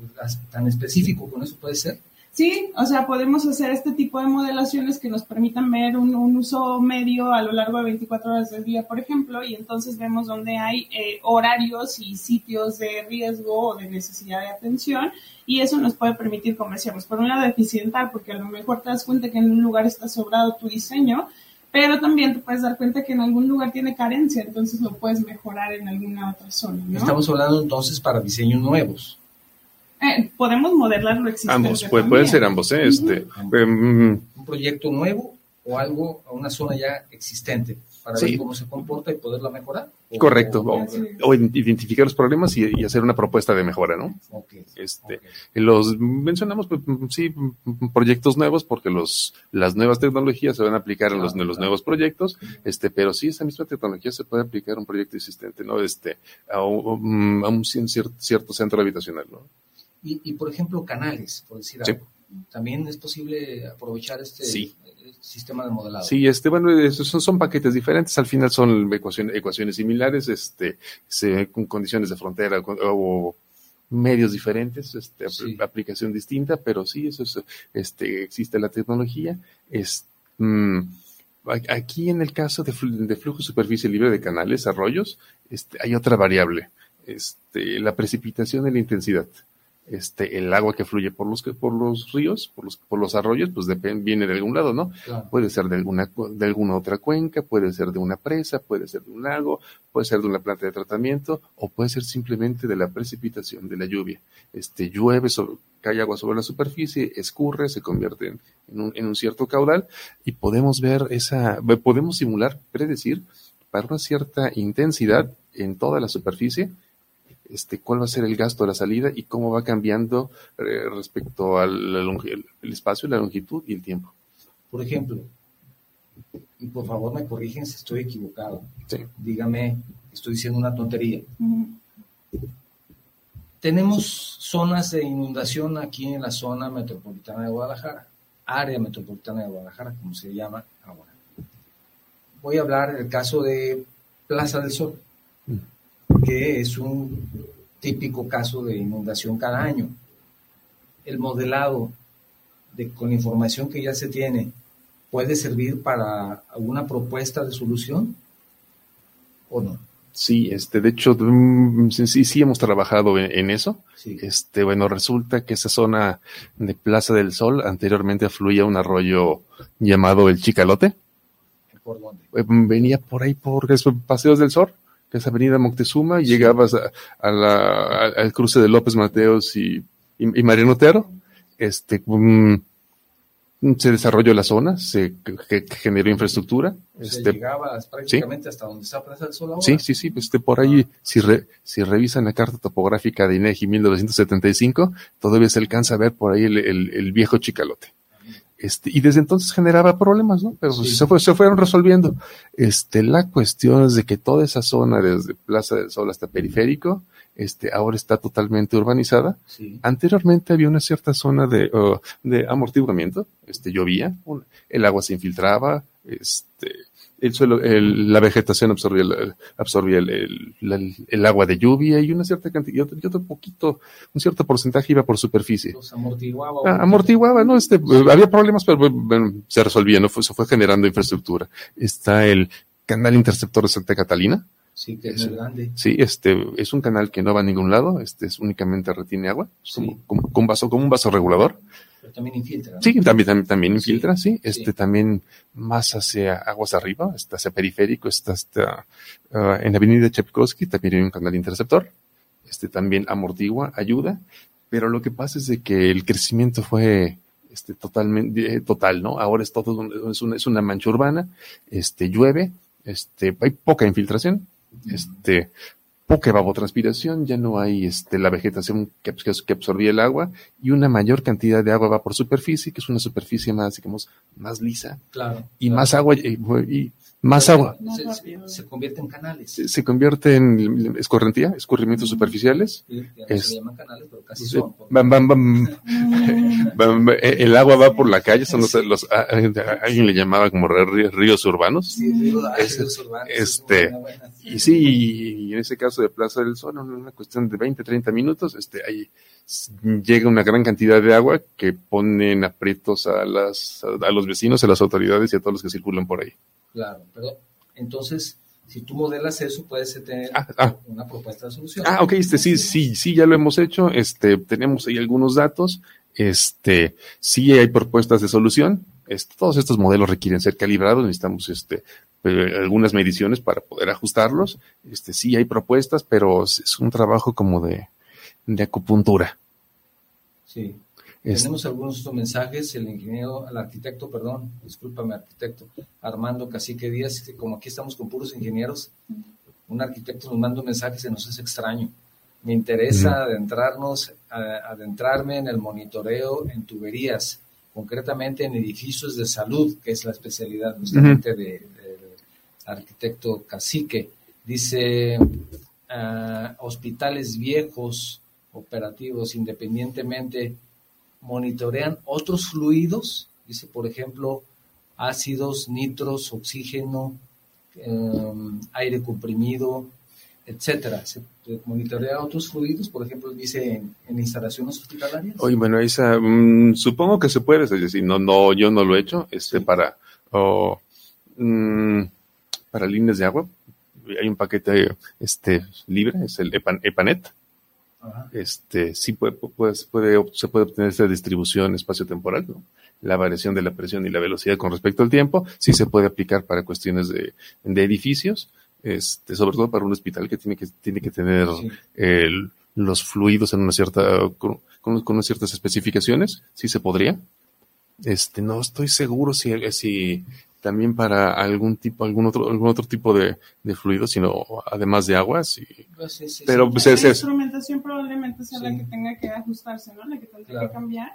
tan específico, con eso puede ser. Sí, o sea, podemos hacer este tipo de modelaciones que nos permitan ver un, uso medio a lo largo de 24 horas del día, por ejemplo, y entonces vemos dónde hay eh, horarios y sitios de riesgo o de necesidad de atención, y eso nos puede permitir, como decíamos, por un lado eficientar, porque a lo mejor te das cuenta que en un lugar está sobrado tu diseño, pero también te puedes dar cuenta que en algún lugar tiene carencia, entonces lo puedes mejorar en alguna otra zona. Estamos hablando entonces para diseños nuevos. Eh, podemos modelar lo existente. Ambos, puede, puede, ser ambos, ¿eh? este, em, un proyecto nuevo o algo a una zona ya existente para ver cómo se comporta y poderla mejorar. Correcto, o, identificar los problemas y, hacer una propuesta de mejora, ¿no? este, Los mencionamos, pues, sí, proyectos nuevos porque los, las nuevas tecnologías se van a aplicar en los, los nuevos proyectos, este, pero sí, esa misma tecnología se puede aplicar a un proyecto existente, ¿no? Este, a un, a un cierto centro habitacional, ¿no? Y, por ejemplo, canales, por decir algo. También es posible aprovechar este sistema de modelado. Sí, este, bueno, son, son paquetes diferentes. Al final son ecuaciones, ecuaciones similares, este, con condiciones de frontera o medios diferentes, este, aplicación distinta, pero sí, eso es, este, existe la tecnología. Es, mm, aquí en el caso de, de, flujo superficie libre de canales, arroyos, este, hay otra variable, este, la precipitación y la intensidad este, el agua que fluye por los, por los ríos, por los, por los arroyos, pues depende, viene de algún lado, ¿no? Puede ser de alguna, de alguna otra cuenca, puede ser de una presa, puede ser de un lago, puede ser de una planta de tratamiento, o puede ser simplemente de la precipitación, de la lluvia. Este, llueve, cae agua sobre la superficie, escurre, se convierte en, en, un, en un cierto caudal, y podemos ver esa, podemos simular, predecir, para una cierta intensidad en toda la superficie, este, cuál va a ser el gasto de la salida y cómo va cambiando eh, respecto al el espacio, la longitud y el tiempo. Por ejemplo, y por favor me corrigen si estoy equivocado. Dígame, estoy diciendo una tontería. Tenemos zonas de inundación aquí en la zona metropolitana de Guadalajara, área metropolitana de Guadalajara, como se llama ahora. Voy a hablar del caso de Plaza del Sol que es un típico caso de inundación cada año. El modelado de, con información que ya se tiene puede servir para alguna propuesta de solución o no. Sí, este, de hecho, mm, sí, sí hemos trabajado en, eso. Este, bueno, resulta que esa zona de Plaza del Sol anteriormente fluía un arroyo llamado el Chicalote. ¿Por dónde? Eh, venía por ahí por Paseos del Sol que es Avenida Moctezuma, y llegabas a, la, al cruce de López Mateos y, y, Mariano Otero, este, se desarrolló la zona, se generó infraestructura. Se este, llegaba prácticamente hasta donde está Plaza del Sol ahora. Sí, sí, sí, este, por ahí, si, si revisan la carta topográfica de INEGI 1975, todavía se alcanza a ver por ahí el, viejo chicalote. Este, y desde entonces generaba problemas, ¿no? Pero se, fue, se fueron resolviendo. Este, la cuestión es de que toda esa zona, desde Plaza del Sol hasta Periférico, este, ahora está totalmente urbanizada. Anteriormente había una cierta zona de, uh, de amortiguamiento, este, llovía, el agua se infiltraba, este, el suelo, la vegetación absorbía, el, absorbía el, el, agua de lluvia y una cierta cantidad, y otro, poquito, un cierto porcentaje iba por superficie. amortiguaba. Ah, amortiguaba, ¿no? Este, había problemas, pero se resolvía, ¿no? se fue generando infraestructura. Está el canal interceptor de Santa Catalina, Sí, que es, grande. Sí, este, es un canal que no va a ningún lado, este es únicamente retiene agua, como, un vaso, como un vaso regulador. Pero también infiltra. Sí, también, también, infiltra, sí. Este también más hacia aguas arriba, está hacia periférico, está hasta uh, en la avenida Chepkowski, también hay un canal interceptor. Este también amortigua, ayuda, pero lo que pasa es de que el crecimiento fue este totalmente eh, total, ¿no? Ahora es todo es una, es una mancha urbana, este llueve, este hay poca infiltración, este, poca evapotranspiración, ya no hay este, la vegetación que, que, absorbía el agua y una mayor cantidad de agua va por superficie, que es una superficie más, digamos, más lisa. Claro. Y más agua, y, más agua. Se, convierte en canales. Se, convierte en escorrentía, escurrimientos superficiales. se llaman canales, pero casi son. el agua va por la calle, son los, los alguien le llamaba como ríos urbanos. Sí, ríos, urbanos. Este, y sí, y en ese caso de Plaza del Sol, en una cuestión de 20, 30 minutos, este, ahí llega una gran cantidad de agua que ponen aprietos a las, a los vecinos, a las autoridades y a todos los que circulan por ahí. Claro, pero entonces, si tú modelas eso, puedes tener ah, ah. una propuesta de solución. Ah, ok, este, sí, sí, sí, ya lo hemos hecho, este, tenemos ahí algunos datos, este, sí hay propuestas de solución, este, todos estos modelos requieren ser calibrados, necesitamos, este, eh, algunas mediciones para poder ajustarlos, este, sí hay propuestas, pero es un trabajo como de, de acupuntura. Sí. Tenemos algunos mensajes, el ingeniero, el arquitecto, perdón, discúlpame, arquitecto, Armando Cacique Díaz, que como aquí estamos con puros ingenieros, un arquitecto nos manda un mensaje se nos es extraño. Me interesa adentrarnos, adentrarme en el monitoreo en tuberías, concretamente en edificios de salud, que es la especialidad justamente del arquitecto Cacique. Dice, ah, hospitales viejos, operativos, independientemente monitorean otros fluidos, dice por ejemplo ácidos, nitros, oxígeno, em, aire comprimido, etcétera. Se monitorea otros fluidos, por ejemplo, dice en, instalaciones hospitalarias. Oye, bueno, esa, mm, supongo que se puede, es decir, no, no, yo no lo he hecho, este, para, mm, para líneas de agua. Hay un paquete, este, libre, es el EPANET, este, sí puede, puede, se puede obtener esa distribución espacio-temporal, ¿no? La variación de la presión y la velocidad con respecto al tiempo, sí se puede aplicar para cuestiones de, de edificios, este, sobre todo para un hospital que tiene que, tiene que tener los fluidos en una cierta, con, con, unas ciertas especificaciones, sí se podría. Este, no estoy seguro si, si también para algún tipo, algún otro, algún otro tipo de, de fluido, sino además de aguas. Y, pues pero pues, la instrumentación probablemente sea la que tenga que ajustarse, ¿no? La que tendría que cambiar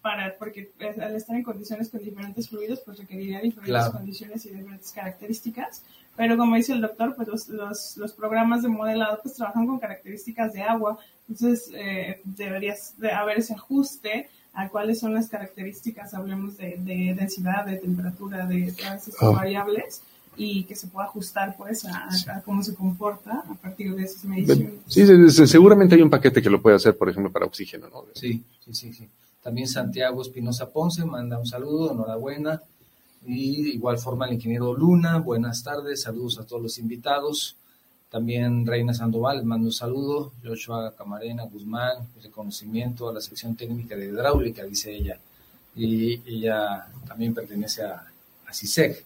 para, porque pues, al estar en condiciones con diferentes fluidos, pues requeriría diferentes condiciones y diferentes características. Pero como dice el doctor, pues los, los, los programas de modelado pues trabajan con características de agua, entonces eh, deberías de haber ese ajuste a cuáles son las características, hablemos de, densidad, de temperatura, de todas esas oh. variables y que se pueda ajustar pues a, cómo se comporta a partir de esas mediciones. Sí, seguramente hay un paquete que lo puede hacer, por ejemplo, para oxígeno, ¿no? Sí, sí, sí, sí. También Santiago Espinosa Ponce manda un saludo, enhorabuena. Y de igual forma el ingeniero Luna, buenas tardes, saludos a todos los invitados. También Reina Sandoval, mando un saludo. Joshua Camarena Guzmán, reconocimiento a la sección técnica de hidráulica, dice ella. Y ella también pertenece a, a CISEC.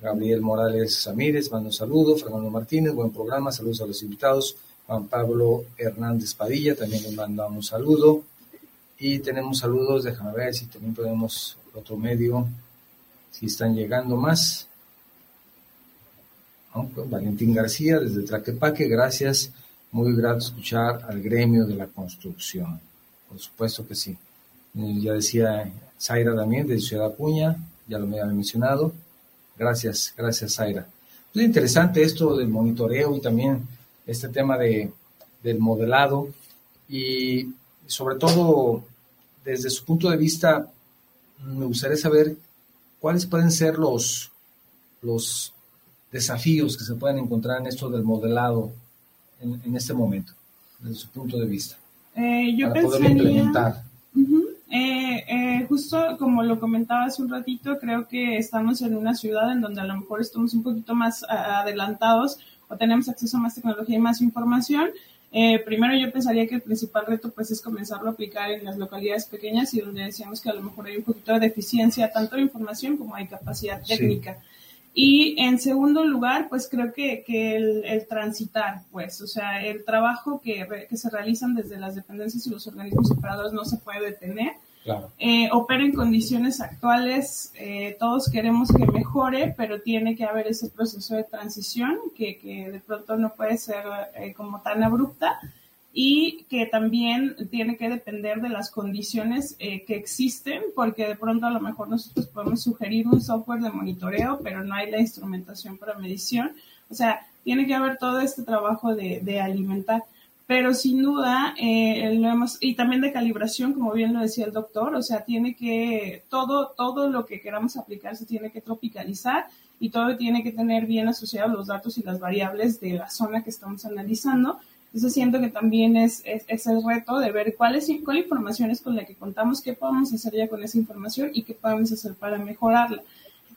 Gabriel Morales Ramírez, mando un saludo. Fernando Martínez, buen programa, saludos a los invitados. Juan Pablo Hernández Padilla, también les manda un saludo. Y tenemos saludos, déjame ver si también podemos otro medio, si están llegando más. Pues, Valentín García desde Traquepaque, gracias. Muy grato escuchar al gremio de la construcción. Por supuesto que sí. Ya decía Zaira también de Ciudad Acuña, ya lo me había mencionado. Gracias, gracias Zaira. Es interesante esto del monitoreo y también este tema de, del modelado y sobre todo desde su punto de vista me gustaría saber cuáles pueden ser los, los desafíos que se pueden encontrar en esto del modelado en, este momento, desde su punto de vista, eh, yo para poderlo implementar. Eh, eh, justo como lo comentaba hace un ratito, creo que estamos en una ciudad en donde a lo mejor estamos un poquito más adelantados o tenemos acceso a más tecnología y más información. primero yo pensaría que el principal reto pues es comenzarlo a aplicar en las localidades pequeñas y donde decíamos que a lo mejor hay un poquito de deficiencia tanto de información como hay capacidad técnica. Y en segundo lugar, pues creo que, que el, transitar, pues, o sea, el trabajo que, que, se realizan desde las dependencias y los organismos operadores no se puede detener. Claro. Eh, opera en condiciones actuales, eh, todos queremos que mejore, pero tiene que haber ese proceso de transición que, que de pronto no puede ser eh, como tan abrupta y que también tiene que depender de las condiciones eh, que existen, porque de pronto a lo mejor nosotros podemos sugerir un software de monitoreo, pero no hay la instrumentación para medición. O sea, tiene que haber todo este trabajo de, de alimentar. Pero sin duda, eh, lo hemos, y también de calibración, como bien lo decía el doctor, o sea, tiene que, todo, todo lo que queramos aplicar se tiene que tropicalizar y todo tiene que tener bien asociados los datos y las variables de la zona que estamos analizando entonces siento que también es, es, el reto de ver cuál, es, cuál información es con la que contamos, qué podemos hacer ya con esa información y qué podemos hacer para mejorarla.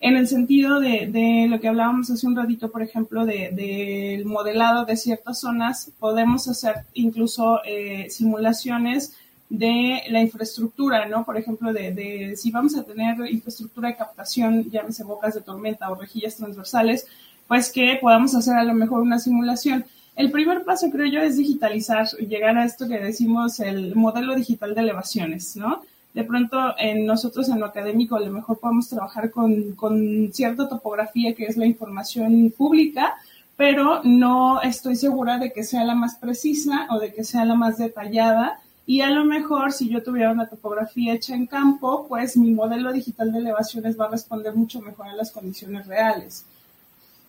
En el sentido de, de lo que hablábamos hace un ratito, por ejemplo, del de, modelado de ciertas zonas, podemos hacer incluso eh, simulaciones de la infraestructura, ¿no? Por ejemplo, de, de, si vamos a tener infraestructura de captación, llámese bocas de tormenta o rejillas transversales, pues que podamos hacer a lo mejor una simulación el primer paso, creo yo, es digitalizar, llegar a esto que decimos el modelo digital de elevaciones, ¿no? De pronto, en nosotros en lo académico, a lo mejor podemos trabajar con, con cierta topografía que es la información pública, pero no estoy segura de que sea la más precisa o de que sea la más detallada. Y a lo mejor si yo tuviera una topografía hecha en campo, pues mi modelo digital de elevaciones va a responder mucho mejor a las condiciones reales.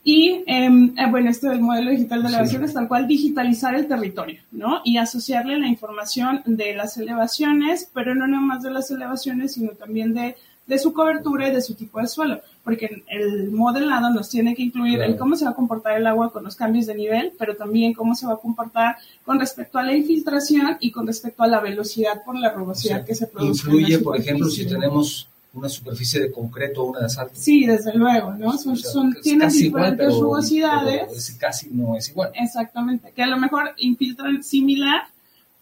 Y em, eh, bueno, esto del modelo digital de elevaciones, tal cual digitalizar el territorio, ¿no? Y asociarle la información de las elevaciones, pero no nada más de las elevaciones, sino también de, de su cobertura y de su tipo de suelo, porque el modelado nos tiene que incluir el cómo se va a comportar el agua con los cambios de nivel, pero también cómo se va a comportar con respecto a la infiltración y con respecto a la velocidad por la rugosidad que se produce. Influye, por ejemplo, si tenemos una superficie de concreto o una de asfalto. Sí, desde luego, ¿no? Son, son tienen diferentes rugosidades. casi no es igual. Exactamente, que a lo mejor infiltran similar,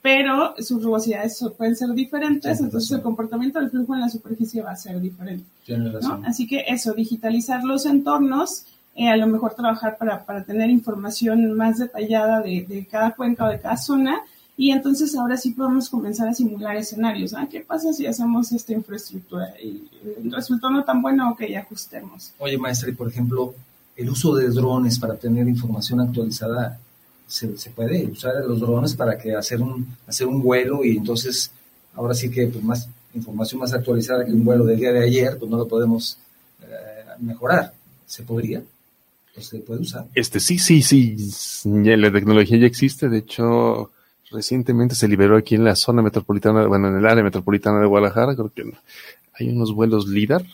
pero sus rugosidades pueden ser diferentes, entonces el comportamiento del flujo en la superficie va a ser diferente. ¿no? Así que eso, digitalizar los entornos, eh, a lo mejor trabajar para, para tener información más detallada de, de cada cuenca o de cada zona, y entonces ahora sí podemos comenzar a simular escenarios. ¿ah? ¿Qué pasa si hacemos esta infraestructura y resultó no tan bueno que ya ajustemos? Oye, maestra, y por ejemplo, el uso de drones para tener información actualizada, ¿se, puede usar los drones para que hacer un, hacer un vuelo y entonces ahora sí que pues, más información más actualizada que un vuelo del día de ayer, pues no lo podemos eh, mejorar? ¿Se podría? ¿Se puede usar? Este, sí, sí, sí. La tecnología ya existe. De hecho, recientemente se liberó aquí en la zona metropolitana, bueno, en el área metropolitana de Guadalajara, creo que hay unos vuelos LIDAR,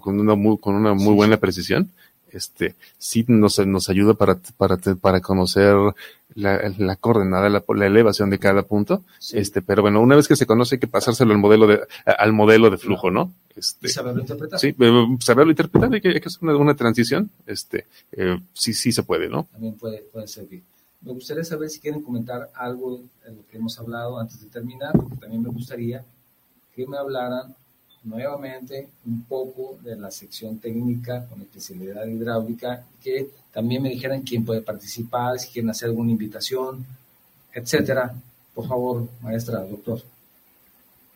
con una muy, con una muy buena precisión. Este, sí nos, nos ayuda para, para, para conocer la, la coordenada, la, la, elevación de cada punto. Este, pero bueno, una vez que se conoce hay que pasárselo al modelo de, al modelo de flujo, ¿no? Este, saberlo interpretar. Sí, eh, saberlo interpretar, hay que, hay que hacer una, una transición. Este, eh, sí, sí se puede, ¿no? También puede, puede servir. Me gustaría saber si quieren comentar algo de lo que hemos hablado antes de terminar, porque también me gustaría que me hablaran nuevamente un poco de la sección técnica con especialidad hidráulica, que también me dijeran quién puede participar, si quieren hacer alguna invitación, etcétera. Por favor, maestra, doctor.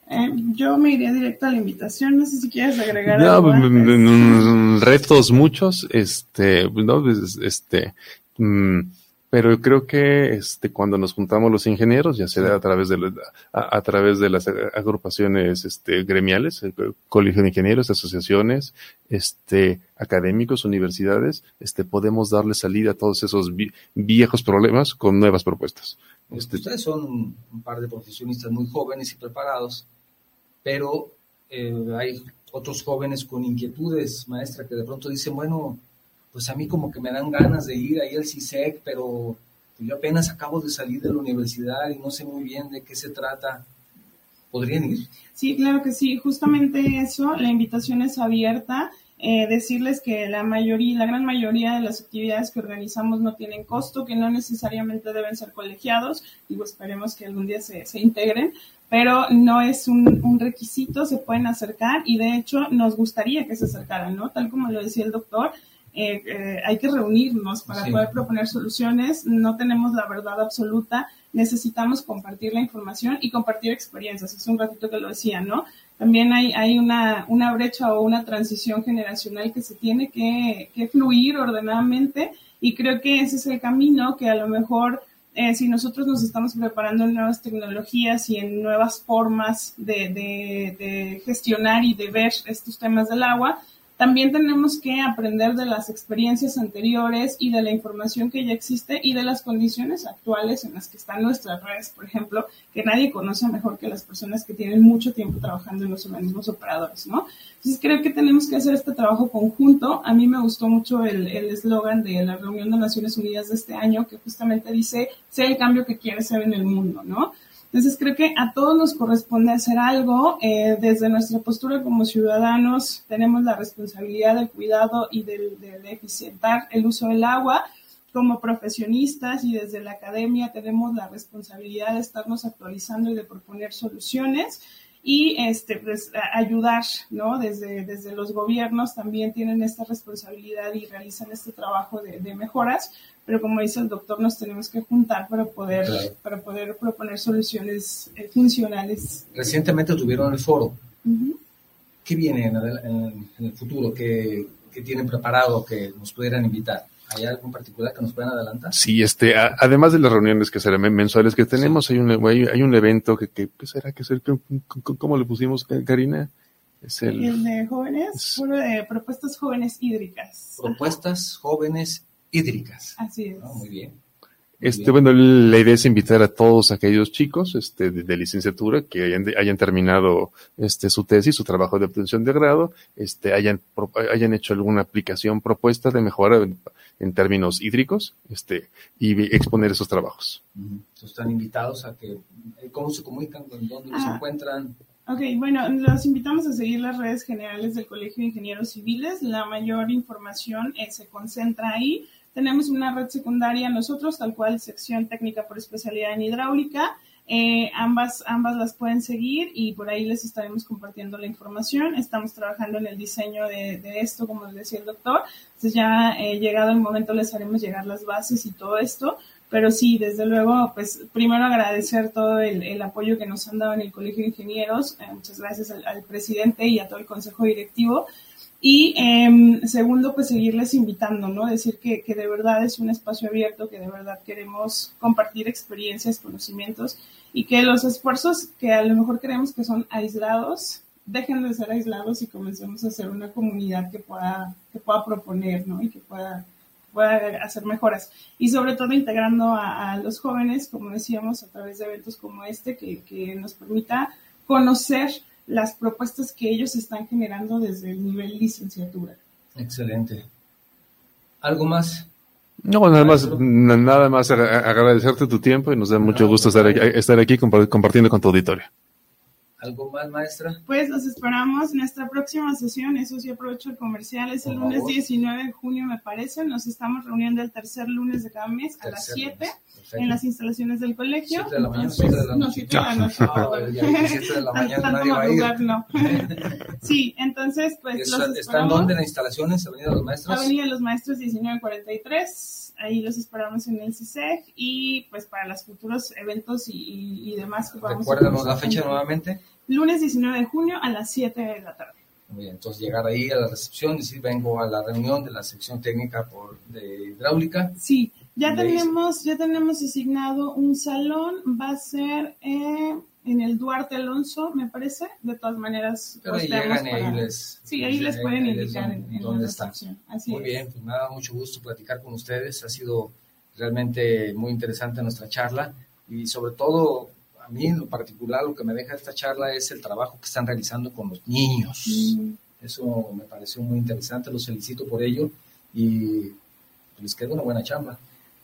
Eh, yo me iría directo a la invitación, no sé si quieres agregar no, algo. mm, antes. mm, retos muchos, este, no, pues, este, mm, pero creo que este, cuando nos juntamos los ingenieros, ya sea a través de, la- a, a través de las agrupaciones este, gremiales, el colegio de ingenieros, asociaciones, este, académicos, universidades, este, podemos darle salida a todos esos vi- viejos problemas con nuevas propuestas. Este, Ustedes son un, un par de profesionistas muy jóvenes y preparados, pero eh, hay otros jóvenes con inquietudes, maestra, que de pronto dicen, bueno, pues a mí como que me dan ganas de ir ahí al CISEC, pero yo apenas acabo de salir de la universidad y no sé muy bien de qué se trata. ¿Podrían ir? Sí, claro que sí. Justamente eso, la invitación es abierta. Eh, decirles que la mayoría, la gran mayoría de las actividades que organizamos no tienen costo, que no necesariamente deben ser colegiados. Digo, esperemos que algún día se, se integren, pero no es un requisito, se pueden acercar y de hecho nos gustaría que se acercaran, ¿no? Tal como lo decía el doctor, eh, eh, hay que reunirnos para Sí. poder proponer soluciones. No tenemos la verdad absoluta, necesitamos compartir la información y compartir experiencias. Es un ratito que lo decía, ¿no? También hay, hay una, una brecha o una transición generacional que se tiene que, que fluir ordenadamente y creo que ese es el camino que a lo mejor eh, si nosotros nos estamos preparando en nuevas tecnologías y en nuevas formas de, de, de gestionar y de ver estos temas del agua, también tenemos que aprender de las experiencias anteriores y de la información que ya existe y de las condiciones actuales en las que están nuestras redes, por ejemplo, que nadie conoce mejor que las personas que tienen mucho tiempo trabajando en los organismos operadores, ¿no? Entonces creo que tenemos que hacer este trabajo conjunto. A mí me gustó mucho el eslogan de la reunión de Naciones Unidas de este año, que justamente dice, sé el cambio que quieres ser en el mundo, ¿no? Entonces creo que a todos nos corresponde hacer algo. eh, desde nuestra postura como ciudadanos tenemos la responsabilidad del cuidado y del, del eficientar el uso del agua. Como profesionistas y desde la academia tenemos la responsabilidad de estarnos actualizando y de proponer soluciones y este pues ayudar, ¿no? Desde, desde los gobiernos también tienen esta responsabilidad y realizan este trabajo de mejoras, pero como dice el doctor, nos tenemos que juntar para poder, Claro. para poder proponer soluciones eh, funcionales. Recientemente tuvieron el foro. ¿Qué viene en, adel- en- el futuro? ¿Qué, qué tienen preparado que nos pudieran invitar? ¿Hay algo en particular que nos puedan adelantar? Sí, este, a- además de las reuniones que serán men- mensuales que tenemos, hay un hay, hay un evento que, que ¿qué será que ser ¿Cómo- le pusimos Karina? Es el El de jóvenes, Es- foro de propuestas jóvenes hídricas. Propuestas jóvenes hídricas. Así es. Ah, muy bien. Muy Este, bien. bueno, la idea es invitar a todos aquellos chicos este, de, de licenciatura que hayan, hayan terminado este, su tesis, su trabajo de obtención de grado, este, hayan, pro- hayan hecho alguna aplicación propuesta de mejora en, en términos hídricos este, y exponer esos trabajos. Están invitados a que, eh, ¿cómo se comunican? ¿Con ¿Dónde los Ah. encuentran? Ok, bueno, los invitamos a seguir las redes generales del Colegio de Ingenieros Civiles. La mayor información eh, se concentra ahí. Tenemos una red secundaria nosotros, tal cual sección técnica por especialidad en hidráulica. Eh, ambas, ambas las pueden seguir y por ahí les estaremos compartiendo la información. Estamos trabajando en el diseño de, de esto, como decía el doctor. Entonces ya eh, llegado el momento les haremos llegar las bases y todo esto. Pero sí, desde luego, pues primero agradecer todo el, el apoyo que nos han dado en el Colegio de Ingenieros. Eh, muchas gracias al presidente y a todo el consejo directivo. Y em, segundo, pues seguirles invitando, ¿no? Decir que, que de verdad es un espacio abierto, que de verdad queremos compartir experiencias, conocimientos y que los esfuerzos que a lo mejor creemos que son aislados, dejen de ser aislados y comencemos a ser una comunidad que pueda, que pueda proponer, ¿no? Y que pueda, pueda hacer mejoras. Y sobre todo integrando a, a los jóvenes, como decíamos, a través de eventos como este, que, que nos permita conocer las propuestas que ellos están generando desde el nivel licenciatura. Excelente. ¿Algo más? No, nada más, nada más agra- agradecerte tu tiempo y nos da mucho gusto estar aquí, estar aquí compar- compartiendo con tu auditorio. ¿Algo más, maestra? Pues los esperamos en nuestra próxima sesión. Eso sí, aprovecho el comercial. Es el Por lunes favor. 19 de junio, me parece. Nos estamos reuniendo el tercer lunes de cada mes a las Tercer 7 lunes. Perfecto. en las instalaciones del colegio. Siete de la mañana, Entonces, siete de la no, noche. 7 de la noche. Ah, dije siete de la mañana, no. sí, entonces, pues los ¿Están dónde las instalaciones? Avenida de los Maestros. Avenida de los Maestros 1943. Ahí los esperamos en el CISEG y pues para los futuros eventos y, y- y demás que vamos Recuérdanos la fecha nuevamente. Lunes 19 de junio a las 7 de la tarde. Muy bien, entonces llegar ahí a la recepción, decir, vengo a la reunión de la sección técnica por, de hidráulica. Sí, ya tenemos, ya tenemos asignado un salón, va a ser eh, en el Duarte Alonso, me parece. De todas maneras, Pero ahí llegan y ahí les, sí, ahí les pueden indicar en, dónde están. Muy bien, pues me ha dado mucho gusto platicar con ustedes. Ha sido realmente muy interesante nuestra charla y sobre todo a mí en lo particular lo que me deja esta charla es el trabajo que están realizando con los niños. Mm. Eso me pareció muy interesante, los felicito por ello y les queda una buena chamba.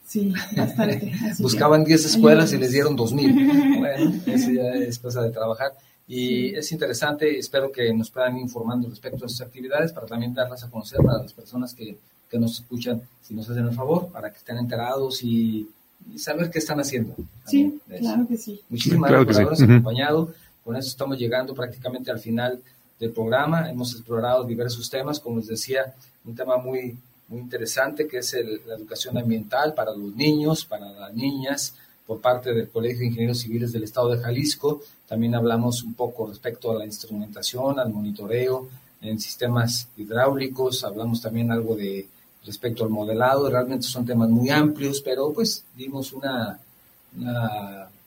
Sí, bastante. Buscaban 10 escuelas y les dieron 2.000. bueno, eso ya es cosa de trabajar. Y es interesante, espero que nos puedan informando respecto a sus actividades para también darlas a conocer para las personas que, que nos escuchan, si nos hacen el favor, para que estén enterados y y saber qué están haciendo. Sí, claro que sí. Muchísimas gracias por habernos acompañado. Con eso estamos llegando prácticamente al final del programa. Hemos explorado diversos temas, como les decía, un tema muy, muy interesante que es la educación ambiental para los niños, para las niñas, por parte del Colegio de Ingenieros Civiles del Estado de Jalisco. También hablamos un poco respecto a la instrumentación, al monitoreo en sistemas hidráulicos, hablamos también algo de respecto al modelado. Realmente son temas muy amplios, pero pues dimos una,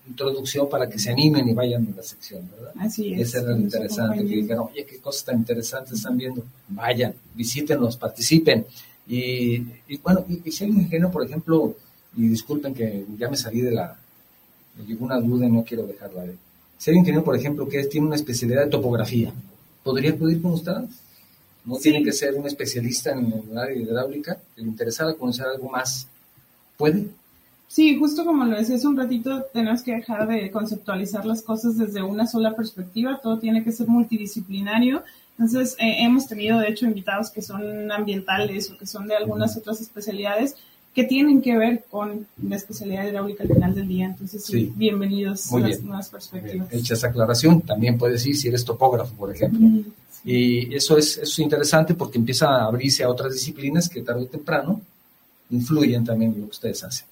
introducción para que se animen y vayan a la sección, ¿verdad? Así es. Eso era lo interesante, que dijeron, oye, qué cosas tan interesantes están viendo. Vayan, visítenlos, participen. Y, bueno, y, si hay un ingeniero, por ejemplo, y disculpen que ya me salí de la, me llegó una duda y no quiero dejarla de. Si hay un ingeniero, por ejemplo, que tiene una especialidad de topografía, ¿podría acudir con ustedes? No tiene que ser un especialista en el área hidráulica, el interesado conocer algo más. ¿Puede? Sí, justo como lo decía hace un ratito, tenemos que dejar de conceptualizar las cosas desde una sola perspectiva, todo tiene que ser multidisciplinario. Entonces, eh, hemos tenido, de hecho, invitados que son ambientales o que son de algunas otras especialidades que tienen que ver con la especialidad hidráulica al final del día. Entonces, sí, bienvenidos a las nuevas perspectivas. Hecha esa aclaración, también puedes decir si eres topógrafo, por ejemplo. Y eso es, eso es interesante porque empieza a abrirse a otras disciplinas que tarde o temprano influyen también en lo que ustedes hacen.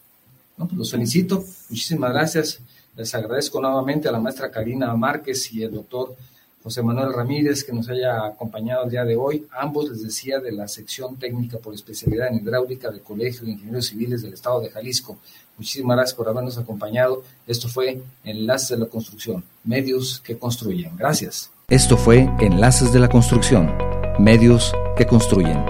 ¿no? Pues los felicito, muchísimas gracias. Les agradezco nuevamente a la maestra Karina Márquez y el doctor José Manuel Ramírez que nos haya acompañado el día de hoy. Ambos les decía de la sección técnica por especialidad en hidráulica del Colegio de Ingenieros Civiles del Estado de Jalisco. Muchísimas gracias por habernos acompañado. Esto fue Enlaces de la Construcción, medios que construyen. Gracias. Esto fue Enlaces de la Construcción, medios que construyen.